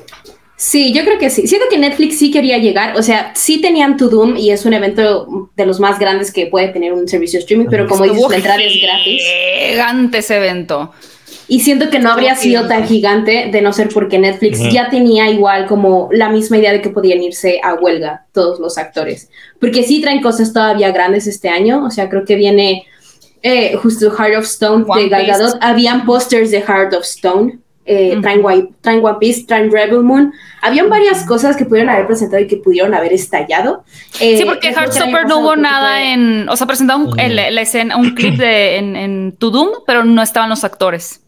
Sí, yo creo que sí. Siento que Netflix sí quería llegar. O sea, sí tenían To Doom y es un evento de los más grandes que puede tener un servicio de streaming, pero como dices, la entrada es gratis. Gigante ese evento. Y siento que no habría sido tan gigante de no ser porque Netflix ya tenía igual como la misma idea de que podían irse a huelga todos los actores. Porque sí traen cosas todavía grandes este año. O sea, creo que viene eh, justo Heart of Stone One de Gal. Gadot. Habían pósters de Heart of Stone. Eh, Ujú. traen, One, traen One Piece, traen Rebel Moon. Habían varias cosas que pudieron haber presentado y que pudieron haber estallado. Eh, Sí, porque Heartstopper no hubo nada en. O sea, presentaron un- el- la escena, un clip de, en, en To Doom, pero no estaban los actores.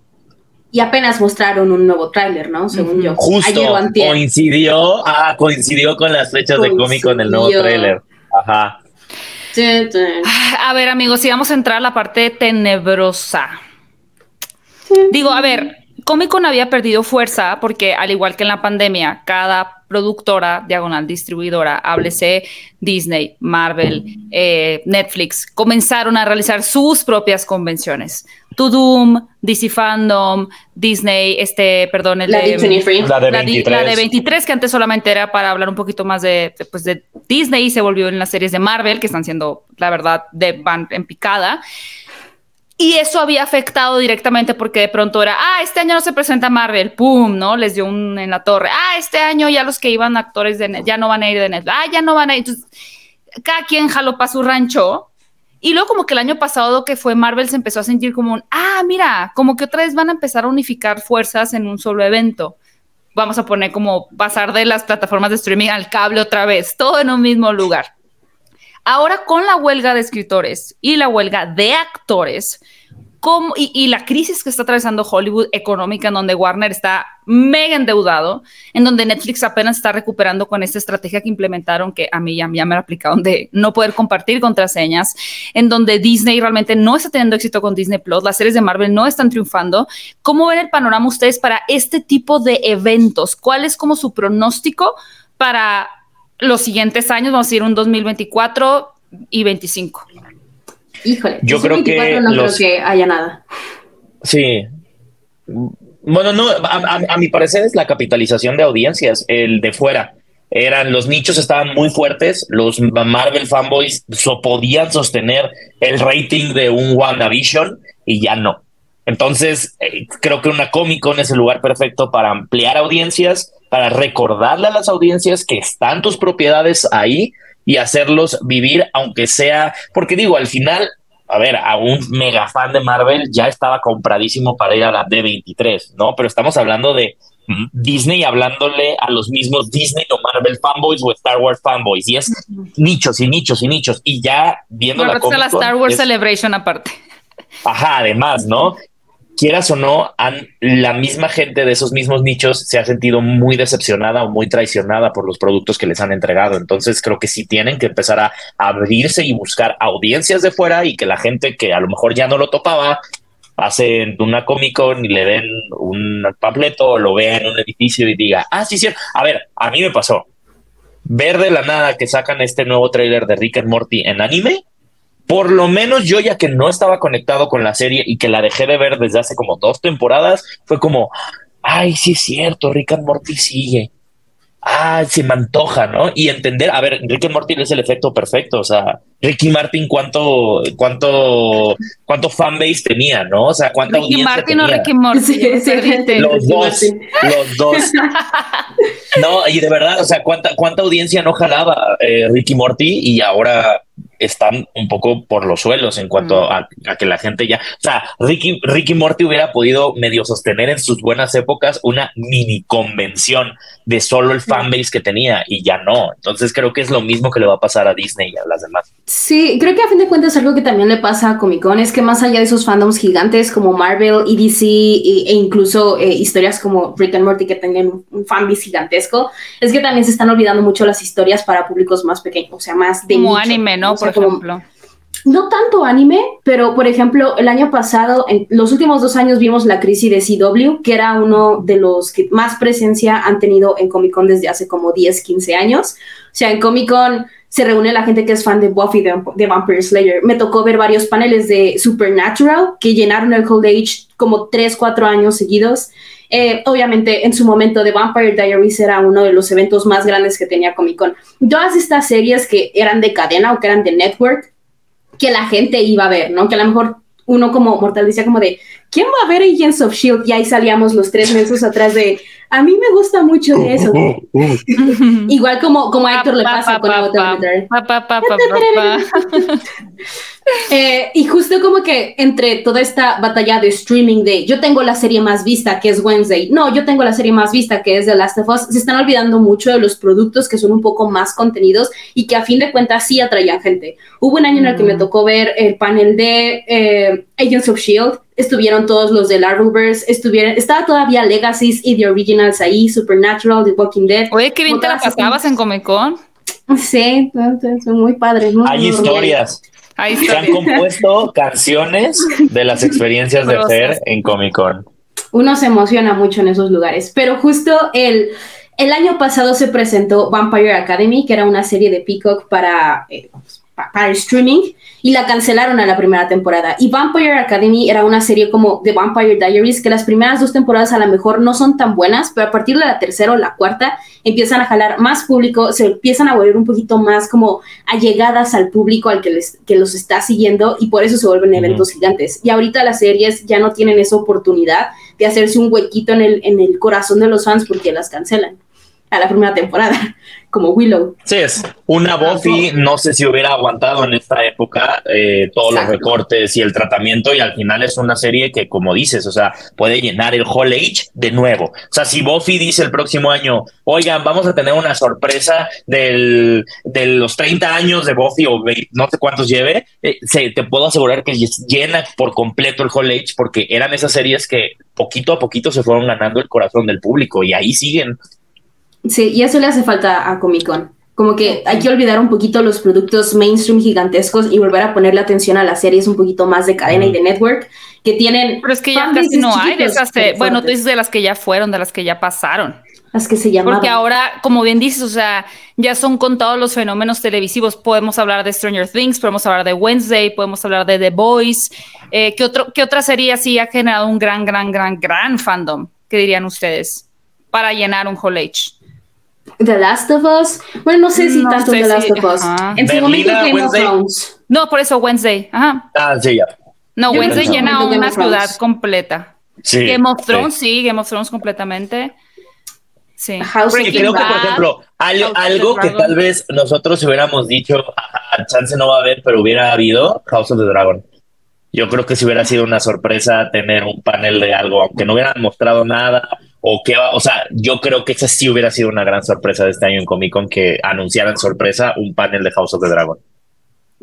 Y apenas mostraron un nuevo tráiler, ¿no? Según yo. Justo Ayer o antier. coincidió, ah, coincidió con las fechas de cómic con el nuevo Coincidió. tráiler. Ajá. Tun. A ver, amigos, si vamos a entrar a la parte tenebrosa. Digo, a ver, Comic Con había perdido fuerza porque, al igual que en la pandemia, cada productora, diagonal distribuidora, háblese Disney, Marvel, eh, Netflix, comenzaron a realizar sus propias convenciones. To Doom, DC Fandom, Disney, este, perdón, el La de- D23. La de la, di- 23. la de 23, que antes solamente era para hablar un poquito más de, de, pues, de Disney y se volvió en las series de Marvel, que están siendo, la verdad, de van en picada. Y eso había afectado directamente porque de pronto era, ah, este año no se presenta Marvel, pum, ¿no? Les dio un en la torre. Ah, este año ya los que iban actores de Net, ya no van a ir de Netflix. Ah, ya no van a ir. Entonces, cada quien jaló para su rancho. Y luego como que el año pasado que fue Marvel se empezó a sentir como un, ah, mira, como que otra vez van a empezar a unificar fuerzas en un solo evento. Vamos a poner como pasar de las plataformas de streaming al cable otra vez, todo en un mismo lugar. Ahora con la huelga de escritores y la huelga de actores, y, la crisis que está atravesando Hollywood económica, en donde Warner está mega endeudado, en donde Netflix apenas está recuperando con esta estrategia que implementaron, que a mí ya, ya me la aplicaron de no poder compartir contraseñas, en donde Disney realmente no está teniendo éxito con Disney Plus, las series de Marvel no están triunfando. ¿Cómo ven el panorama ustedes para este tipo de eventos? ¿Cuál es como su pronóstico para los siguientes años? Vamos a decir un 2024 y 25. Híjole. Yo creo que 2024 no los- creo que haya nada. Sí. Bueno, no, a, a- a mi parecer es la capitalización de audiencias, el de fuera. Eran, los nichos estaban muy fuertes, los Marvel fanboys so- podían sostener el rating de un WandaVision y ya no. Entonces, eh, creo que una Comic Con es el lugar perfecto para ampliar audiencias, para recordarle a las audiencias que están tus propiedades ahí y hacerlos vivir, aunque sea, porque digo, al final, a ver, a un mega fan de Marvel ya estaba compradísimo para ir a la D23, ¿no? Pero estamos hablando de Disney hablándole a los mismos Disney o Marvel fanboys o Star Wars fanboys y es nichos y nichos y nichos y ya viendo la, la Star Wars Celebration aparte. Ajá, además, ¿no? Quieras o no, han, la misma gente de esos mismos nichos se ha sentido muy decepcionada o muy traicionada por los productos que les han entregado. Entonces creo que sí tienen que empezar a abrirse y buscar audiencias de fuera y que la gente que a lo mejor ya no lo topaba pase una Comic Con y le den un panfleto o lo vea en un edificio y diga, ah, sí, sí. A ver, a mí me pasó. Ver de la nada que sacan este nuevo tráiler de Rick and Morty en anime, por lo menos yo ya que no estaba conectado con la serie y que la dejé de ver desde hace como dos temporadas, fue como, ay, sí es cierto, Rick and Morty sigue ah, se me antoja, ¿no? Y entender, a ver, Ricky Martin es el efecto perfecto, o sea, Ricky Martin cuánto, cuánto, cuánto fanbase tenía, ¿no? O sea, cuánta Ricky Martin o Ricky Martin. los dos, los dos. no, y de verdad, o sea, cuánta, cuánta audiencia no jalaba eh, Ricky Morty y ahora están un poco por los suelos en cuanto a, que la gente ya, o sea, Ricky, Ricky Morty hubiera podido medio sostener en sus buenas épocas una mini convención de solo el fanbase que tenía y ya no. Entonces creo que es lo mismo que le va a pasar a Disney y a las demás. Sí, creo que a fin de cuentas algo que también le pasa a Comic Con es que más allá de esos fandoms gigantes como Marvel, EDC e, incluso eh, historias como Rick and Morty que tengan un fanbase gigantesco, es que también se están olvidando mucho las historias para públicos más pequeños, o sea, más de como anime, ¿no? Por ejemplo. no tanto anime, pero por ejemplo, el año pasado, en los últimos dos años vimos la crisis de CW, que era uno de los que más presencia han tenido en Comic Con desde hace como 10, 15 años. O sea, en Comic Con se reúne la gente que es fan de Buffy de, Vampire Slayer. Me tocó ver varios paneles de Supernatural que llenaron el Cold Age como 3, 4 años seguidos. Eh, obviamente, en su momento, The Vampire Diaries era uno de los eventos más grandes que tenía Comic Con. Todas estas series que eran de cadena o que eran de network, que la gente iba a ver, ¿no? Que a lo mejor uno como mortal decía como de, ¿quién va a ver Agents of Shield? Y ahí salíamos los tres meses atrás de, a mí me gusta mucho de eso. Igual como, como a Héctor le pasa con eh, y justo como que entre toda esta batalla de streaming de yo tengo la serie más vista que es Wednesday, no, yo tengo la serie más vista que es The Last of Us, se están olvidando mucho de los productos que son un poco más contenidos y que a fin de cuentas sí atraían gente. Hubo un año en el que me tocó ver el panel de eh, Agents of Shield estuvieron todos los del Arrowverse, estuvieron, estaba todavía Legacies y The Originals ahí, Supernatural, The Walking Dead. Oye, qué bien te la pasabas en Comic Con. Sí, son muy padres. Hay historias. Se han compuesto canciones de las experiencias de Fer en Comic Con. Uno se emociona mucho en esos lugares, pero justo el, el año pasado se presentó Vampire Academy, que era una serie de Peacock para, eh, para streaming y la cancelaron a la primera temporada. Y Vampire Academy era una serie como The Vampire Diaries, que las primeras dos temporadas a lo mejor no son tan buenas, pero a partir de la tercera o la cuarta empiezan a jalar más público, se empiezan a volver un poquito más como allegadas al público al que, les, que los está siguiendo y por eso se vuelven eventos gigantes. Y ahorita las series ya no tienen esa oportunidad de hacerse un huequito en el, en el corazón de los fans porque las cancelan a la primera temporada como Willow. Sí, es una Buffy, no sé si hubiera aguantado en esta época eh, todos los recortes y el tratamiento y al final es una serie que, como dices, o sea, puede llenar el Hall Age de nuevo. O sea, si Buffy dice el próximo año, oigan, vamos a tener una sorpresa del, de los 30 años de Buffy o no sé cuántos lleve, eh, te puedo asegurar que llena por completo el Hall Age porque eran esas series que poquito a poquito se fueron ganando el corazón del público y ahí siguen. Sí, y eso le hace falta a Comic Con. Como que hay que olvidar un poquito los productos mainstream gigantescos y volver a ponerle atención a las series un poquito más de cadena y de network que tienen. Pero es que ya casi no hay de esas. bueno, tú dices de las que ya fueron, de las que ya pasaron. Las que se llamaban. Porque ahora, como bien dices, o sea, ya son contados los fenómenos televisivos. Podemos hablar de Stranger Things, podemos hablar de Wednesday, podemos hablar de The Boys. Eh, ¿qué, otro, ¿Qué otra serie así ha generado un gran, gran, gran, gran fandom? ¿Qué dirían ustedes? Para llenar un Hall Age. The Last of Us. Bueno, no sé si tanto The Last of Us. En su momento Game of Thrones. No, por eso Wednesday. Ajá. Ah, sí, ya. No, Yo Wednesday llena una ciudad completa. Sí. Game of. Thrones, sí, Game of Thrones completamente. Sí. House creo que, por ejemplo, al- House of the algo que tal vez nosotros hubiéramos dicho, "Ajá, chance no va a haber, pero hubiera habido House of the Dragon. Yo creo que si hubiera sido una sorpresa tener un panel de algo, aunque no hubieran mostrado nada, o que, va- o sea, yo creo que esa sí hubiera sido una gran sorpresa de este año en Comic Con que anunciaran sorpresa un panel de House of the Dragon.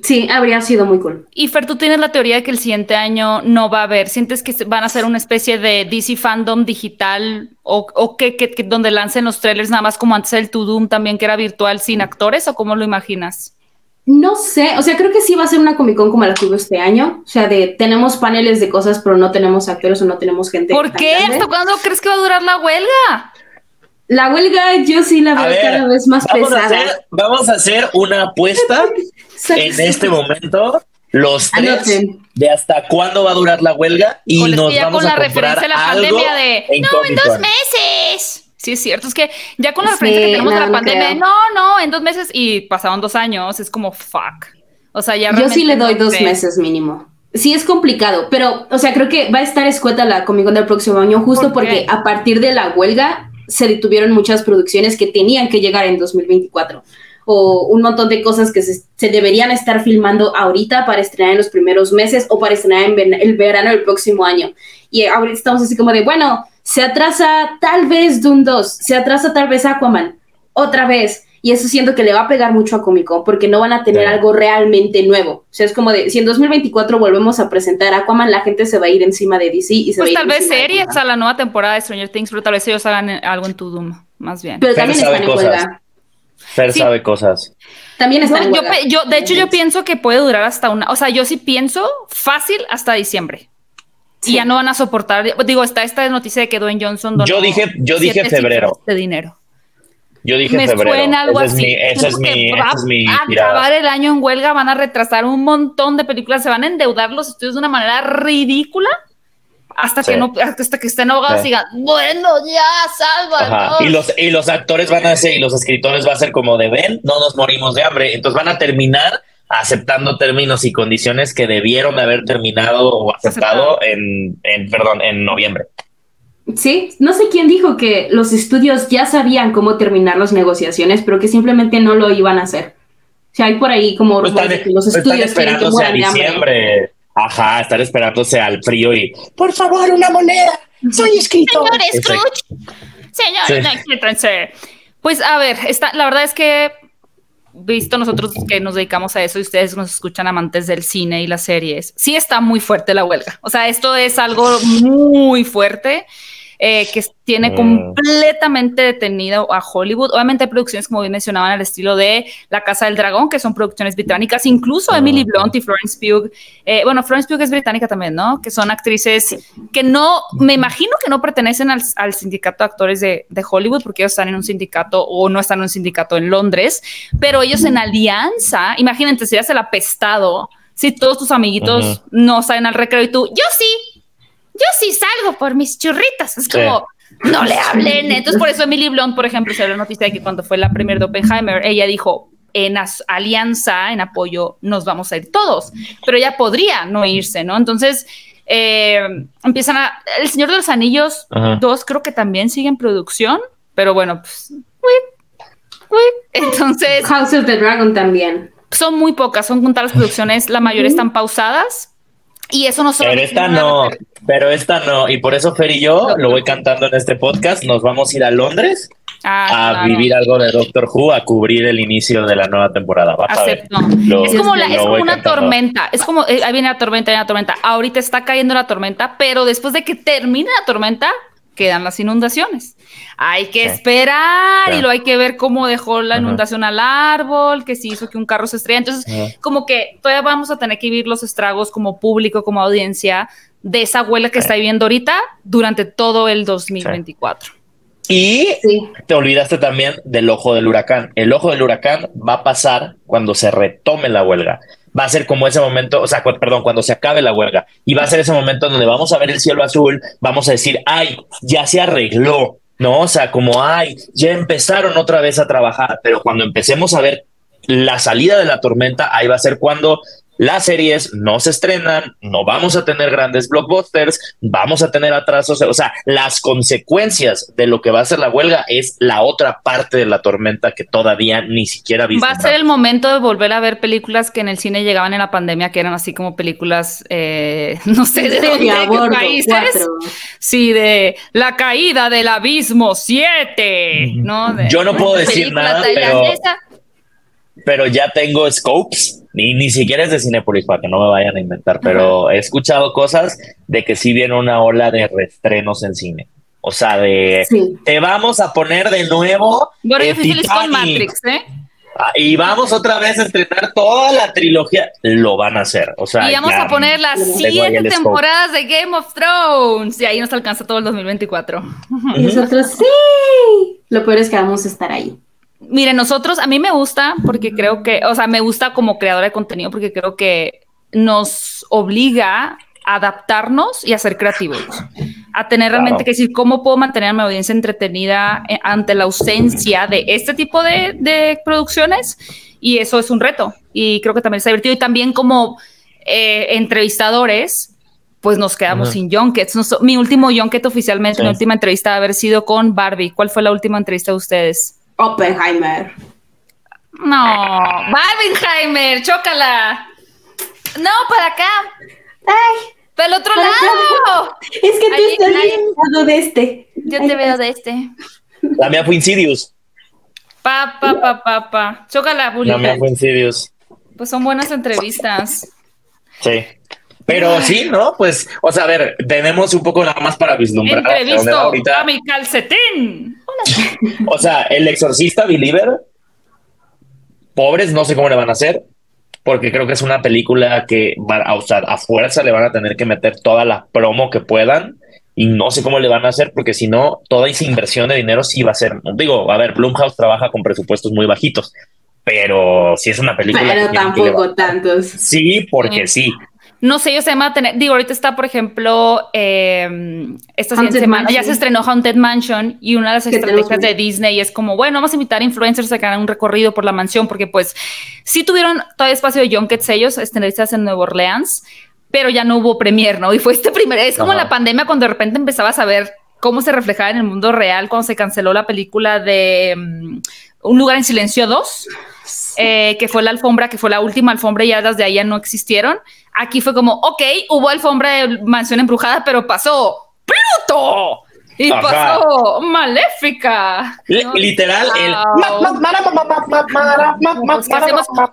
Sí, habría sido muy cool. Y Fer, tú tienes la teoría de que el siguiente año no va a haber. ¿Sientes que van a hacer una especie de DC fandom digital o, o que, que- que donde lancen los trailers nada más como antes el To Doom también que era virtual sin actores o cómo lo imaginas? No sé, o sea, creo que sí va a ser una Comic Con como la que hubo este año. O sea, de tenemos paneles de cosas, pero no tenemos actores o no tenemos gente. ¿Por qué? grande. ¿Hasta cuándo crees que va a durar la huelga? La huelga yo sí la veo ver, cada vez más vamos, a pesada. hacer, vamos a hacer una apuesta en este momento. Los tres Anoten. de hasta cuándo va a durar la huelga y nos vamos con a la comprar referencia a la algo pandemia de en no, en dos meses. Sí, es cierto, es que ya con la Sí, referencia que tenemos de no, la no pandemia, no, no, en dos meses y pasaron dos años, es como fuck. O sea, ya Yo sí le doy no dos sé. meses mínimo. Sí es complicado, pero, o sea, creo que va a estar escueta la Comic Con del próximo año justo ¿Por porque a partir de la huelga se detuvieron muchas producciones que tenían que llegar en 2024 o un montón de cosas que se, se deberían estar filmando ahorita para estrenar en los primeros meses o para estrenar en ven- el verano del próximo año. Y ahorita estamos así como de, bueno, se atrasa tal vez Doom 2, se atrasa tal vez Aquaman, otra vez. Y eso siento que le va a pegar mucho a Comic Con porque no van a tener algo realmente nuevo. O sea, es como de, si en 2024 volvemos a presentar Aquaman, la gente se va a ir encima de DC y se va a Pues ir tal vez encima de series a la nueva temporada de Stranger Things, pero tal vez ellos hagan algo en tu Doom, más bien. Pero Fer también sabe están en cosas. huelga. Fer Sí. sabe cosas. También están No, en yo, huelga. yo- de hecho, yo pienso que puede durar hasta una, o sea, yo sí pienso fácil hasta diciembre. Sí. Y ya no van a soportar, digo, está esta noticia de que Dwayne Johnson donó Yo dije- yo dije febrero. de dinero. Yo dije Me febrero. suena algo Ese es mi, es mi, que ese va es mi a acabar el año en huelga, van a retrasar un montón de películas, se van a endeudar los estudios de una manera ridícula hasta que no, hasta que estén ahogados Sí. y digan, bueno, ya. Ajá. Y los, y los actores van a ser, y los escritores va a ser como de ven, no nos morimos de hambre. Entonces van a terminar aceptando términos y condiciones que debieron de haber terminado o aceptado Aceptado. en, en, perdón, en noviembre. Sí, no sé quién dijo que los estudios ya sabían cómo terminar las negociaciones, pero que simplemente no lo iban a hacer. O sea, hay por ahí como Pues están, que los pues están estudios quieren que esperándose a diciembre. Ajá, están esperándose al frío y por favor, una moneda. Soy escritor. Señor Ese- Scrooge. Señor, Sí. Pues a ver, está, la verdad es que visto nosotros que nos dedicamos a eso y ustedes nos escuchan amantes del cine y las series, sí está muy fuerte la huelga. O sea, esto es algo muy fuerte. Eh, que tiene Mm. completamente detenido a Hollywood. Obviamente hay producciones, como bien mencionaban, al estilo de La Casa del Dragón, que son producciones británicas, incluso Emily. Blunt y Florence Pugh. eh, bueno, Florence Pugh es británica también, ¿no? Que son actrices que no, me imagino que no pertenecen al, al sindicato de actores de, de Hollywood, porque ellos están en un sindicato o no están en un sindicato en Londres, pero ellos en alianza, imagínate, si eres el apestado, si todos tus amiguitos no salen al recreo y tú, yo sí, yo sí salgo por mis churritas. Es como, no le hablen. Entonces, por eso Emily Blunt, por ejemplo, se dio la noticia de que cuando fue la premier de Oppenheimer, ella dijo, en alianza, en apoyo, nos vamos a ir todos. Pero ella podría no irse, ¿no? Entonces, eh, empiezan a... El Señor de los Anillos Ajá. 2 creo que también sigue en producción, pero bueno, pues... uy, uy. Entonces, House of the Dragon también. son muy pocas, son contadas las producciones, la mayoría están pausadas. Y eso no solo Pero esta no, pero esta no. Y por eso Fer y yo lo voy cantando en este podcast. Nos vamos a ir a Londres Ah, a claro. vivir algo de Doctor Who, a cubrir el inicio de la nueva temporada. Vas a ver. Acepto. Lo- es como, la- es como una cantando. tormenta. Es como, eh, ahí viene la tormenta, viene la tormenta. Ahorita está cayendo la tormenta, pero después de que termine la tormenta, quedan las inundaciones. Hay que Sí. esperar y lo hay que ver cómo dejó la inundación al árbol, que si hizo que un carro se estrella. Entonces, como que todavía vamos a tener que vivir los estragos como público, como audiencia, de esa huelga que Sí. está viviendo ahorita durante todo el 2024. Y Sí. te olvidaste también del ojo del huracán. El ojo del huracán va a pasar cuando se retome la huelga. Va a ser como ese momento, o sea, perdón, cuando se acabe la huelga. Y va a ser ese momento donde vamos a ver el cielo azul, vamos a decir, ay, ya se arregló, ¿no? O sea, como, ay, ya empezaron otra vez a trabajar. Pero cuando empecemos a ver la salida de la tormenta, ahí va a ser cuando las series no se estrenan, no vamos a tener grandes blockbusters, vamos a tener atrasos, o sea, las consecuencias de lo que va a ser la huelga es la otra parte de la tormenta que todavía ni siquiera visto. Va a ser el momento de volver a ver películas que en el cine llegaban en la pandemia, que eran así como películas, eh, no sé de dónde, países. Sí, de La caída del abismo 7, ¿no? Yo no puedo decir nada, pero, pero ya tengo scopes ni, ni siquiera es de Cinepolis para que no me vayan a inventar, pero he escuchado cosas de que sí viene una ola de reestrenos en cine. O sea, de te vamos a poner de nuevo. Bueno, con Matrix, ¿eh? Ah, y vamos otra vez a estrenar toda la trilogía. Lo van a hacer. O sea, y vamos a poner las siete temporadas de Game of Thrones. Y ahí nos alcanza todo el 2024. Y nosotros sí. Lo peor es que vamos a estar ahí. Mire, nosotros, a mí me gusta porque creo que, o sea, me gusta como creadora de contenido porque creo que nos obliga a adaptarnos y a ser creativos, a tener realmente que decir cómo puedo mantener a mi audiencia entretenida eh, ante la ausencia de este tipo de, producciones y eso es un reto y creo que también está divertido y también como eh, entrevistadores pues nos quedamos sin junkets. mi último junket oficialmente, mi última entrevista haber sido con Barbie. ¿Cuál fue la última entrevista de ustedes? Oppenheimer. No, Barbenheimer, chócala. No, para acá. Ay. Para el otro lado. Es que tú estás viendo de este. Yo te veo de este. La mía fue Insidious. Pa, pa, pa, pa, pa. Chócala, Bully. La mía fue Insidious. Pues son buenas entrevistas. Sí. Pero sí, ¿no? Pues, o sea, a ver, tenemos un poco nada más para vislumbrar. Entrevisto ahorita. a mi calcetín. O sea, el exorcista Believer, pobres, no sé cómo le van a hacer, porque creo que es una película que va a usar a fuerza, le van a tener que meter toda la promo que puedan. Y no sé cómo le van a hacer, porque si no, toda esa inversión de dinero sí va a ser. Digo, a ver, Blumhouse trabaja con presupuestos muy bajitos, pero si es una película. Pero tampoco tantos. Sí, porque sí. No sé, yo se llama tener, digo, ahorita está, por ejemplo, eh, esta semana ya se estrenó Haunted Mansion y una de las estrategias de Disney es como, bueno, vamos a invitar influencers a que hagan un recorrido por la mansión, porque pues sí tuvieron todo el espacio de junkets ellos, estrenistas en Nueva Orleans, pero ya no hubo premier, ¿no? Y fue este primer, es como la pandemia cuando de repente empezabas a ver cómo se reflejaba en el mundo real cuando se canceló la película de mm, Un lugar en silencio 2, eh, que fue la alfombra, que fue la última alfombra y ya desde ahí ya no existieron. Aquí fue como, ok, hubo alfombra de mansión embrujada, pero pasó Pluto. Y pasó Maléfica. Literal, el...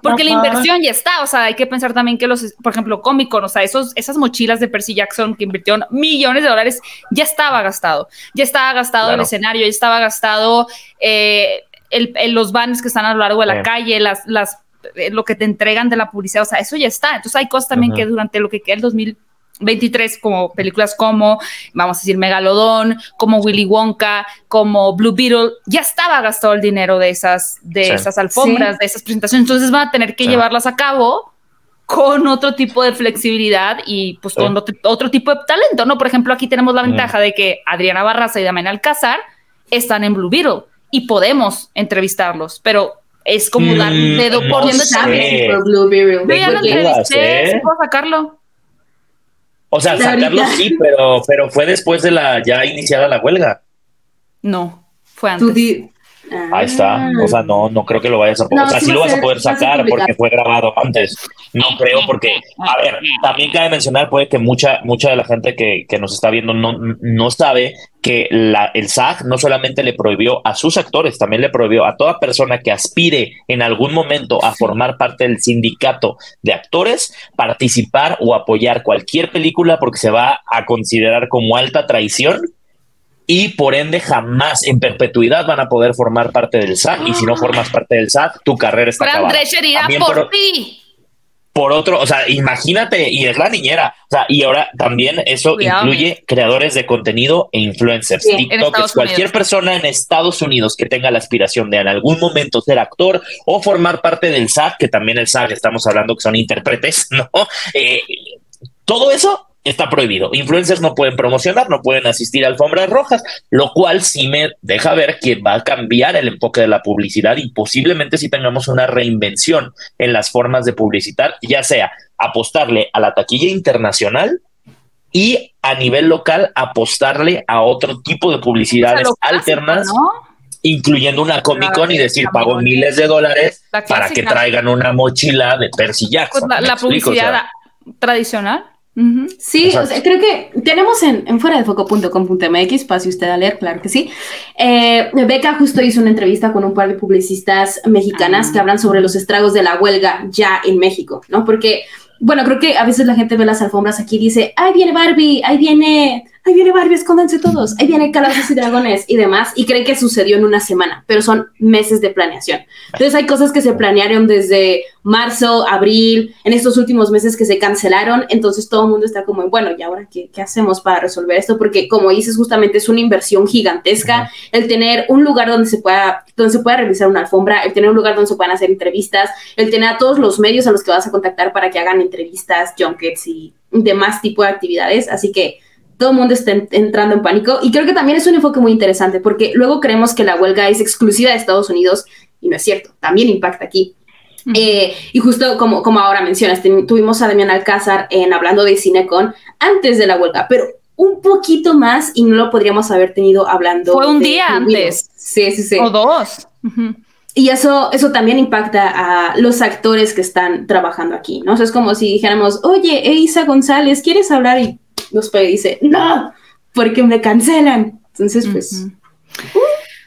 porque la inversión ya está, o sea, hay que pensar también que los, por ejemplo, Comic Con, o sea, esos, esas mochilas de Percy Jackson que invirtieron millones de dólares, ya estaba gastado, ya estaba gastado el escenario, ya estaba gastado eh, el, los banners que están a lo largo de la calle, las, las eh, lo que te entregan de la publicidad, o sea, eso ya está. Entonces hay cosas también que durante lo que queda el 2023, como películas como, vamos a decir, Megalodón, como Willy Wonka, como Blue Beetle, ya estaba gastado el dinero de esas, de esas alfombras, de esas presentaciones. Entonces van a tener que llevarlas a cabo con otro tipo de flexibilidad y pues con otro, tipo de talento, ¿no? Por ejemplo, aquí tenemos la ventaja de que Adriana Barraza y Damián Alcázar están en Blue Beetle y podemos entrevistarlos, pero es como dar un mm, dedo por no por Blueberry. ya lo entrevisté, puedo sacarlo. O sea, sacarlo sí, pero, pero fue después de la ya iniciada la huelga. No, fue antes. Ahí está. O sea, no, no creo que lo vayas a poder. o sea, sí lo vas a poder sacar porque fue grabado antes. No creo porque, a ver, también cabe mencionar, puede que mucha, mucha de la gente que, que nos está viendo no, no sabe que la, el SAG no solamente le prohibió a sus actores, también le prohibió a toda persona que aspire en algún momento a formar parte del sindicato de actores participar o apoyar cualquier película porque se va a considerar como alta traición y por ende jamás en perpetuidad van a poder formar parte del SAG y si no formas parte del SAG tu carrera está acabada. por, por ti. Por otro, o sea, imagínate, y es la niñera, o sea, y ahora también eso incluye creadores de contenido e influencers, TikTokers, cualquier persona en Estados Unidos que tenga la aspiración de en algún momento ser actor o formar parte del SAG, que también el SAG estamos hablando que son intérpretes, ¿no? Eh, todo eso está prohibido. Influencers no pueden promocionar, no pueden asistir a alfombras rojas, lo cual sí me deja ver que va a cambiar el enfoque de la publicidad y posiblemente si tengamos una reinvención en las formas de publicitar, ya sea apostarle a la taquilla internacional y a nivel local apostarle a otro tipo de publicidades alternas. Incluyendo una Comic Con y decir, pago miles de dólares para que traigan una mochila de Percy Jackson. Pues la, publicidad tradicional. Sí, creo que tenemos en, en fuera de foco.com.mx, pase usted a leer, claro que sí. Eh, Beca justo hizo una entrevista con un par de publicistas mexicanas que ah. hablan sobre los estragos de la huelga ya en México, ¿no? Porque bueno, creo que a veces la gente ve las alfombras aquí y dice, ahí viene Barbie, ahí viene, ahí viene Barbie, escóndanse todos, ahí viene Calabozos y Dragones y demás, y creen que sucedió en una semana, pero son meses de planeación. Entonces hay cosas que se planearon desde marzo, abril, en estos últimos meses que se cancelaron, entonces todo el mundo está como, bueno, ¿y ahora qué, qué hacemos para resolver esto? Porque como dices, justamente es una inversión gigantesca el tener un lugar donde se pueda, donde se pueda realizar una alfombra, el tener un lugar donde se puedan hacer entrevistas, el tener a todos los medios a los que vas a contactar para que hagan entrevistas, junkets y demás tipo de actividades, así que todo el mundo está entrando en pánico y creo que también es un enfoque muy interesante porque luego creemos que la huelga es exclusiva de Estados Unidos y no es cierto, también impacta aquí. Eh, y justo como, como ahora mencionas, tuvimos a Damián Alcázar en hablando de Cinecon antes de la huelga, pero un poquito más y no lo podríamos haber tenido hablando. Fue un día antes. Sí, sí, sí. O dos. Y eso, eso también impacta a los actores que están trabajando aquí, ¿no? es como si dijéramos, oye, Isa González, ¿quieres hablar? Y nos puede dice, no, porque me cancelan. Entonces, pues...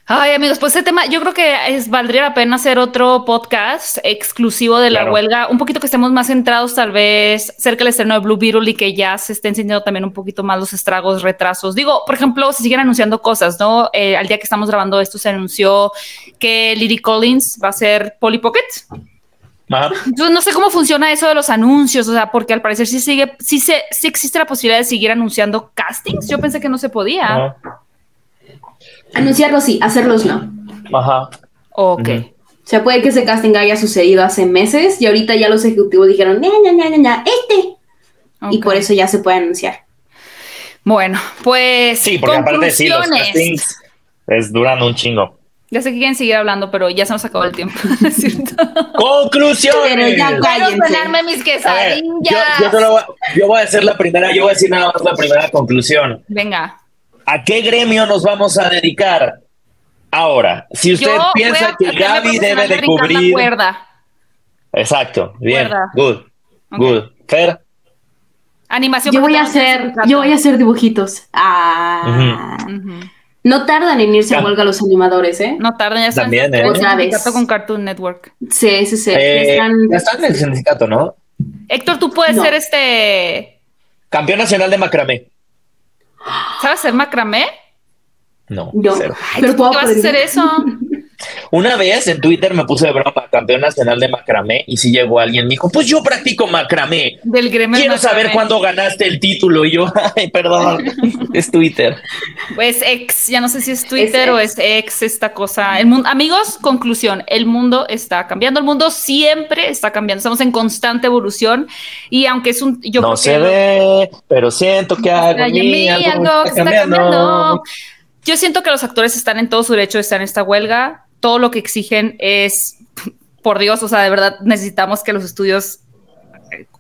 Ay, amigos, pues este tema, yo creo que es, valdría la pena hacer otro podcast exclusivo de la huelga, un poquito que estemos más centrados tal vez cerca del estreno de Blue Beetle y que ya se estén sintiendo también un poquito más los estragos, retrasos. Digo, por ejemplo, se siguen anunciando cosas, ¿no? Eh, al día que estamos grabando esto se anunció que Lily Collins va a ser Polly Pocket. Yo no sé cómo funciona eso de los anuncios, o sea, porque al parecer sí sigue, sí, se, sí existe la posibilidad de seguir anunciando castings. Yo pensé que no se podía. Anunciarlos sí, hacerlos no. Ajá. Ok. O sea, puede que ese casting haya sucedido hace meses y ahorita ya los ejecutivos dijeron, ña, ña, ña, ña, este. Y por eso ya se puede anunciar. Bueno, pues. Sí, porque aparte sí, los castings es, duran un chingo. Ya sé que quieren seguir hablando, pero ya se nos acabó el tiempo. Conclusiones. Pero ya mis quesadillas. yo, yo, voy, yo voy a hacer la primera, yo voy a decir nada más la primera conclusión. Venga. ¿A qué gremio nos vamos a dedicar? Ahora, si usted piensa que Gaby debe de cubrir. Cuerda. Exacto, bien, good, good. Fer. Animación. Yo voy a hacer, yo voy a hacer dibujitos. Ah. No tardan en irse a huelga los animadores, ¿eh? No tardan, ya están También, ¿eh? con Cartoon Network. Sí, sí, sí. Eh, ya están en el sindicato, ¿no? Héctor, tú puedes ser este. Campeón nacional de macramé. ¿Sabes hacer macramé? No. Yo. pero ¿Qué vas a hacer eso? Una vez en Twitter me puse de broma campeón nacional de macramé y si llegó alguien me dijo, pues yo practico macramé. Del gremio Quiero saber cuándo ganaste el título y yo, ay, perdón, es Twitter. Pues ex, ya no sé si es Twitter o es ex esta cosa. El mundo, amigos, conclusión, el mundo está cambiando, el mundo siempre está cambiando, estamos en constante evolución y aunque es un... Yo no se ve, pero siento que algo, algo, está, cambiando. Yo siento que los actores están en todo su derecho de estar en esta huelga. Todo lo que exigen es, por Dios, o sea, de verdad necesitamos que los estudios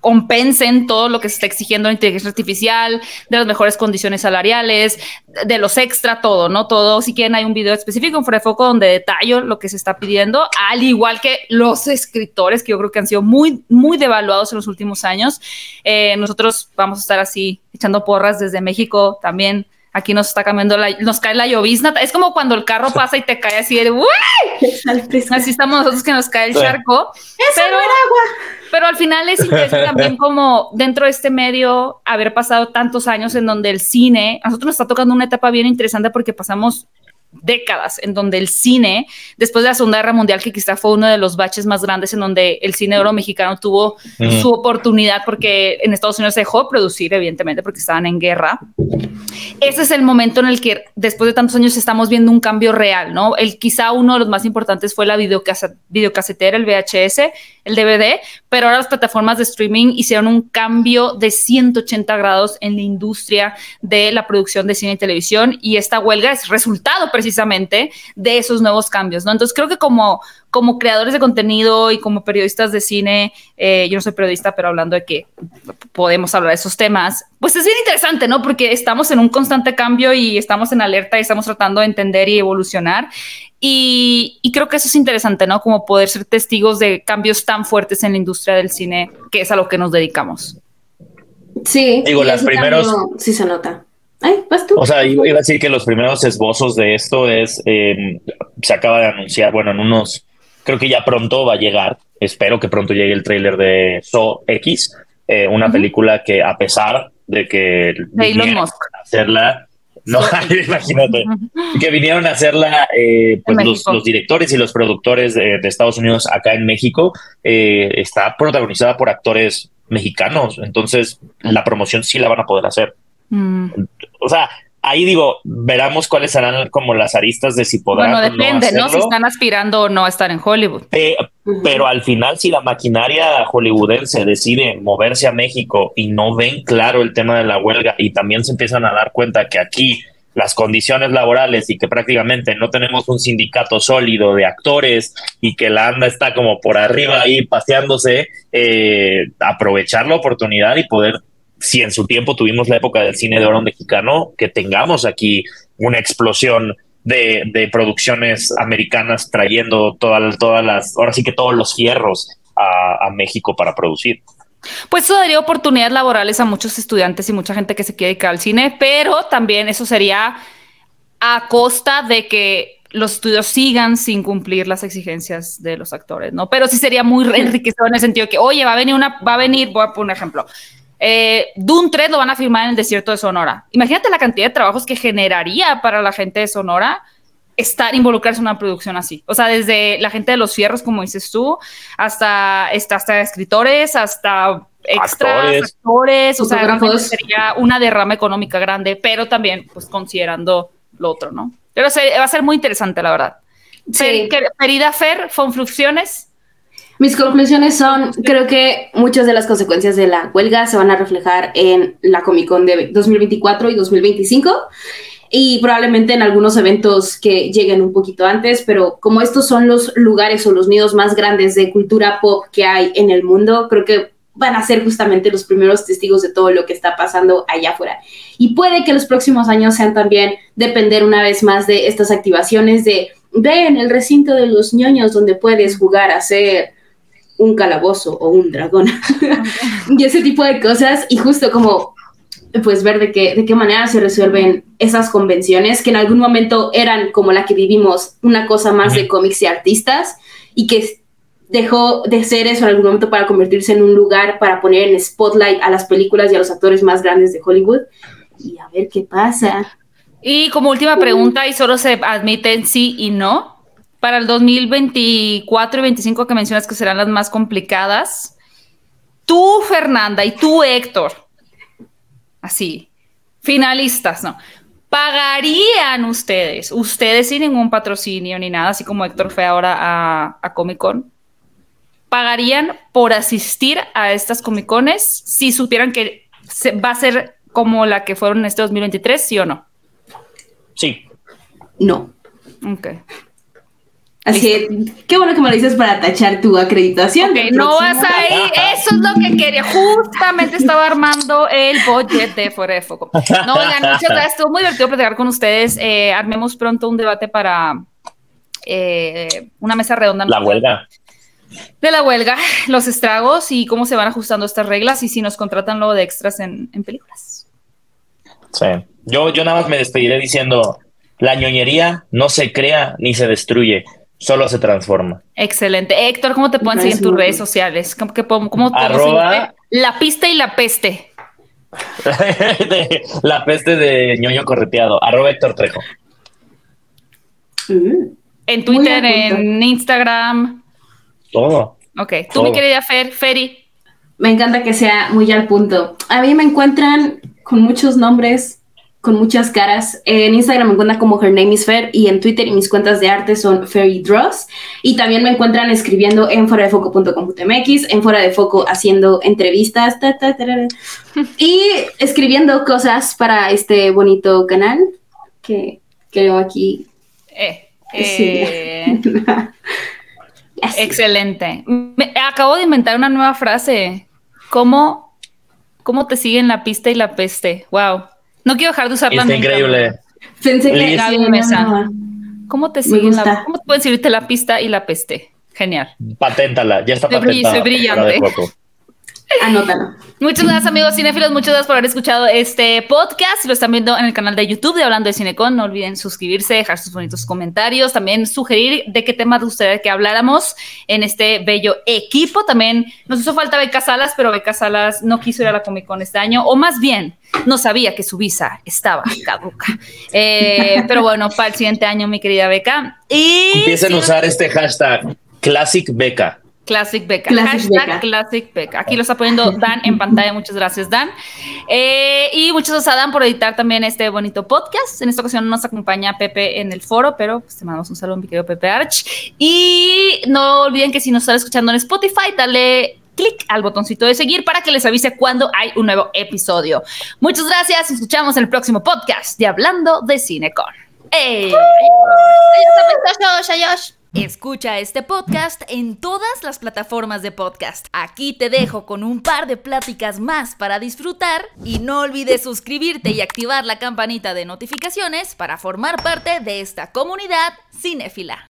compensen todo lo que se está exigiendo en inteligencia artificial, de las mejores condiciones salariales, de los extra, todo, ¿no? Todo. Si quieren, hay un video específico en Foco donde detallo lo que se está pidiendo, al igual que los escritores, que yo creo que han sido muy, muy devaluados en los últimos años. Eh, nosotros vamos a estar así echando porras desde México también Aquí nos está cambiando la, nos cae la llovizna. Es como cuando el carro pasa y te cae así de ¡Uy! Así estamos nosotros que nos cae el charco. Eso pero, era agua. Pero al final es interesante también como dentro de este medio haber pasado tantos años en donde el cine, a nosotros nos está tocando una etapa bien interesante porque pasamos décadas en donde el cine, después de la Segunda Guerra Mundial, que quizá fue uno de los baches más grandes en donde el cine oro mexicano tuvo su oportunidad porque en Estados Unidos se dejó de producir, evidentemente, porque estaban en guerra. Ese es el momento en el que después de tantos años estamos viendo un cambio real, ¿no? El quizá uno de los más importantes fue la videocasetera, el VHS, el DVD, pero ahora las plataformas de streaming hicieron un cambio de 180 grados en la industria de la producción de cine y televisión y esta huelga es resultado precisamente de esos nuevos cambios, ¿no? Entonces creo que como, como creadores de contenido y como periodistas de cine, eh, yo no soy periodista, pero hablando de que podemos hablar de esos temas, pues es bien interesante, ¿no? Porque estamos en un constante cambio y estamos en alerta y estamos tratando de entender y evolucionar. Y, y, creo que eso es interesante, ¿no? Como poder ser testigos de cambios tan fuertes en la industria del cine, que es a lo que nos dedicamos. Sí. Digo, las primeros. sí se nota. Ay, vas tú. O sea, iba a decir que los primeros esbozos de esto es. Eh, se acaba de anunciar, bueno, en unos. Creo que ya pronto va a llegar. Espero que pronto llegue el tráiler de So X, eh, una película que, a pesar de que. De Elon Musk. Hacerla no, imagínate. Que vinieron a hacerla eh, pues los, directores y los productores de, Estados Unidos acá en México. Eh, está protagonizada por actores mexicanos. Entonces, la promoción sí la van a poder hacer. Mm. O sea, ahí digo, veremos cuáles serán como las aristas de si podrán. Bueno, depende, no, Si están aspirando o no a estar en Hollywood. pero al final, si la maquinaria hollywoodense decide moverse a México y no ven claro el tema de la huelga y también se empiezan a dar cuenta que aquí las condiciones laborales y que prácticamente no tenemos un sindicato sólido de actores y que la ANDA está como por arriba ahí paseándose, eh, aprovechar la oportunidad y poder si en su tiempo tuvimos la época del cine de oro mexicano, que tengamos aquí una explosión de, producciones americanas trayendo todas, todas las, ahora sí que todos los fierros a, México para producir. Pues eso daría oportunidades laborales a muchos estudiantes y mucha gente que se quiere dedicar al cine, pero también eso sería a costa de que los estudios sigan sin cumplir las exigencias de los actores, ¿no? Pero sí sería muy enriquecedor en el sentido que, oye, va a venir una, va a venir, voy a poner un ejemplo, eh, Dune 3 lo van a firmar en el desierto de Sonora. Imagínate la cantidad de trabajos que generaría para la gente de Sonora estar involucrarse en una producción así. O sea, desde la gente de los fierros, como dices tú, hasta, hasta, escritores, hasta extras, actores, o sea, sería una derrama económica grande, pero también, pues, considerando lo otro, ¿no? Pero va a ser muy interesante, la verdad. Sí. Querida Fer, Fonfluxiones. Mis conclusiones son, creo que muchas de las consecuencias de la huelga se van a reflejar en la Comic Con de 2024 y 2025 y probablemente en algunos eventos que lleguen un poquito antes, pero como estos son los lugares o los nidos más grandes de cultura pop que hay en el mundo, creo que van a ser justamente los primeros testigos de todo lo que está pasando allá afuera. Y puede que los próximos años sean también depender una vez más de estas activaciones de ve en el recinto de los ñoños donde puedes jugar a ser un calabozo o un dragón. Y ese tipo de cosas y justo como pues ver de qué, de qué manera se resuelven esas convenciones que en algún momento eran como la que vivimos, una cosa más de cómics y artistas y que dejó de ser eso en algún momento para convertirse en un lugar para poner en spotlight a las películas y a los actores más grandes de Hollywood. Y a ver qué pasa. Y como última pregunta, y solo se admiten sí y no, para el 2024 y 2025 que mencionas que serán las más complicadas, tú, Fernanda, y tú, Héctor, así, finalistas, ¿no? ¿Pagarían ustedes, ustedes sin ningún patrocinio ni nada, así como Héctor fue ahora a, a Comic Con, pagarían por asistir a estas Comic Cones si supieran que va a ser como la que fueron en este 2023, sí o no? Sí. No. Ok. Así qué bueno que me lo dices para tachar tu acreditación. no vas ahí, eso es lo que quería. Justamente estaba armando el budget de Fuera de Foco. No, oigan, muchas gracias. Estuvo muy divertido platicar con ustedes. Eh, armemos pronto un debate para eh, una mesa redonda. La huelga. De la huelga, los estragos y cómo se van ajustando estas reglas y si nos contratan luego de extras en, en películas. Sí. Yo, yo nada más me despediré diciendo: la ñoñería no se crea ni se destruye solo se transforma. Excelente. Héctor, ¿cómo te pueden seguir en tus redes sociales? ¿Cómo, que, cómo Arroba... La pista y la peste. la peste de ñoño correteado. Arroba Héctor Trejo. Mm. En Twitter, en Instagram. Todo. Ok, tú mi querida Fer, Feri. Me encanta que sea muy al punto. A mí me encuentran con muchos nombres, con muchas caras. En Instagram me encuentran como Her Name is Fer y en Twitter y mis cuentas de arte son Ferry Dross. Y también me encuentran escribiendo en fuera de foco.com.mx, en fuera de foco haciendo entrevistas y escribiendo cosas para este bonito canal que creo aquí. Eh, eh. Excelente. acabo de inventar una nueva frase. ¿Cómo, ¿Cómo te siguen la pista y la peste? Wow. No quiero dejar de usarla. Está increíble. Pensé que Gaby Mesa. ¿Cómo te siguen la, ¿Cómo pueden seguirte la pista y la peste? Genial. Paténtala, ya está patentada. Soy brillante. Anótalo. Muchas gracias, amigos cinéfilos. Muchas gracias por haber escuchado este podcast. Si lo están viendo en el canal de YouTube de Hablando de Cinecon, no olviden suscribirse, dejar sus bonitos comentarios, también sugerir de qué tema gustaría que habláramos en este bello equipo. También nos hizo falta Beca Salas, pero Beca Salas no quiso ir a la Comic Con este año, o más bien, no sabía que su visa estaba caduca. Eh, pero bueno, para el siguiente año, mi querida Beca. Y Empiecen a usar este hashtag Classic Beca. Classic Beca. Hashtag Classic Beca. Aquí lo está poniendo Dan en pantalla. Muchas gracias, Dan. Eh, y muchas gracias a Dan por editar también este bonito podcast. En esta ocasión nos acompaña Pepe en el foro, pero pues, te mandamos un saludo, mi querido Pepe Arch. Y no olviden que si nos están escuchando en Spotify, dale clic al botoncito de seguir para que les avise cuando hay un nuevo episodio. Muchas gracias. Escuchamos el próximo podcast de Hablando de Cinecon. ¡Ey! ¡Adiós! Escucha este podcast en todas las plataformas de podcast. Aquí te dejo con un par de pláticas más para disfrutar y no olvides suscribirte y activar la campanita de notificaciones para formar parte de esta comunidad cinéfila.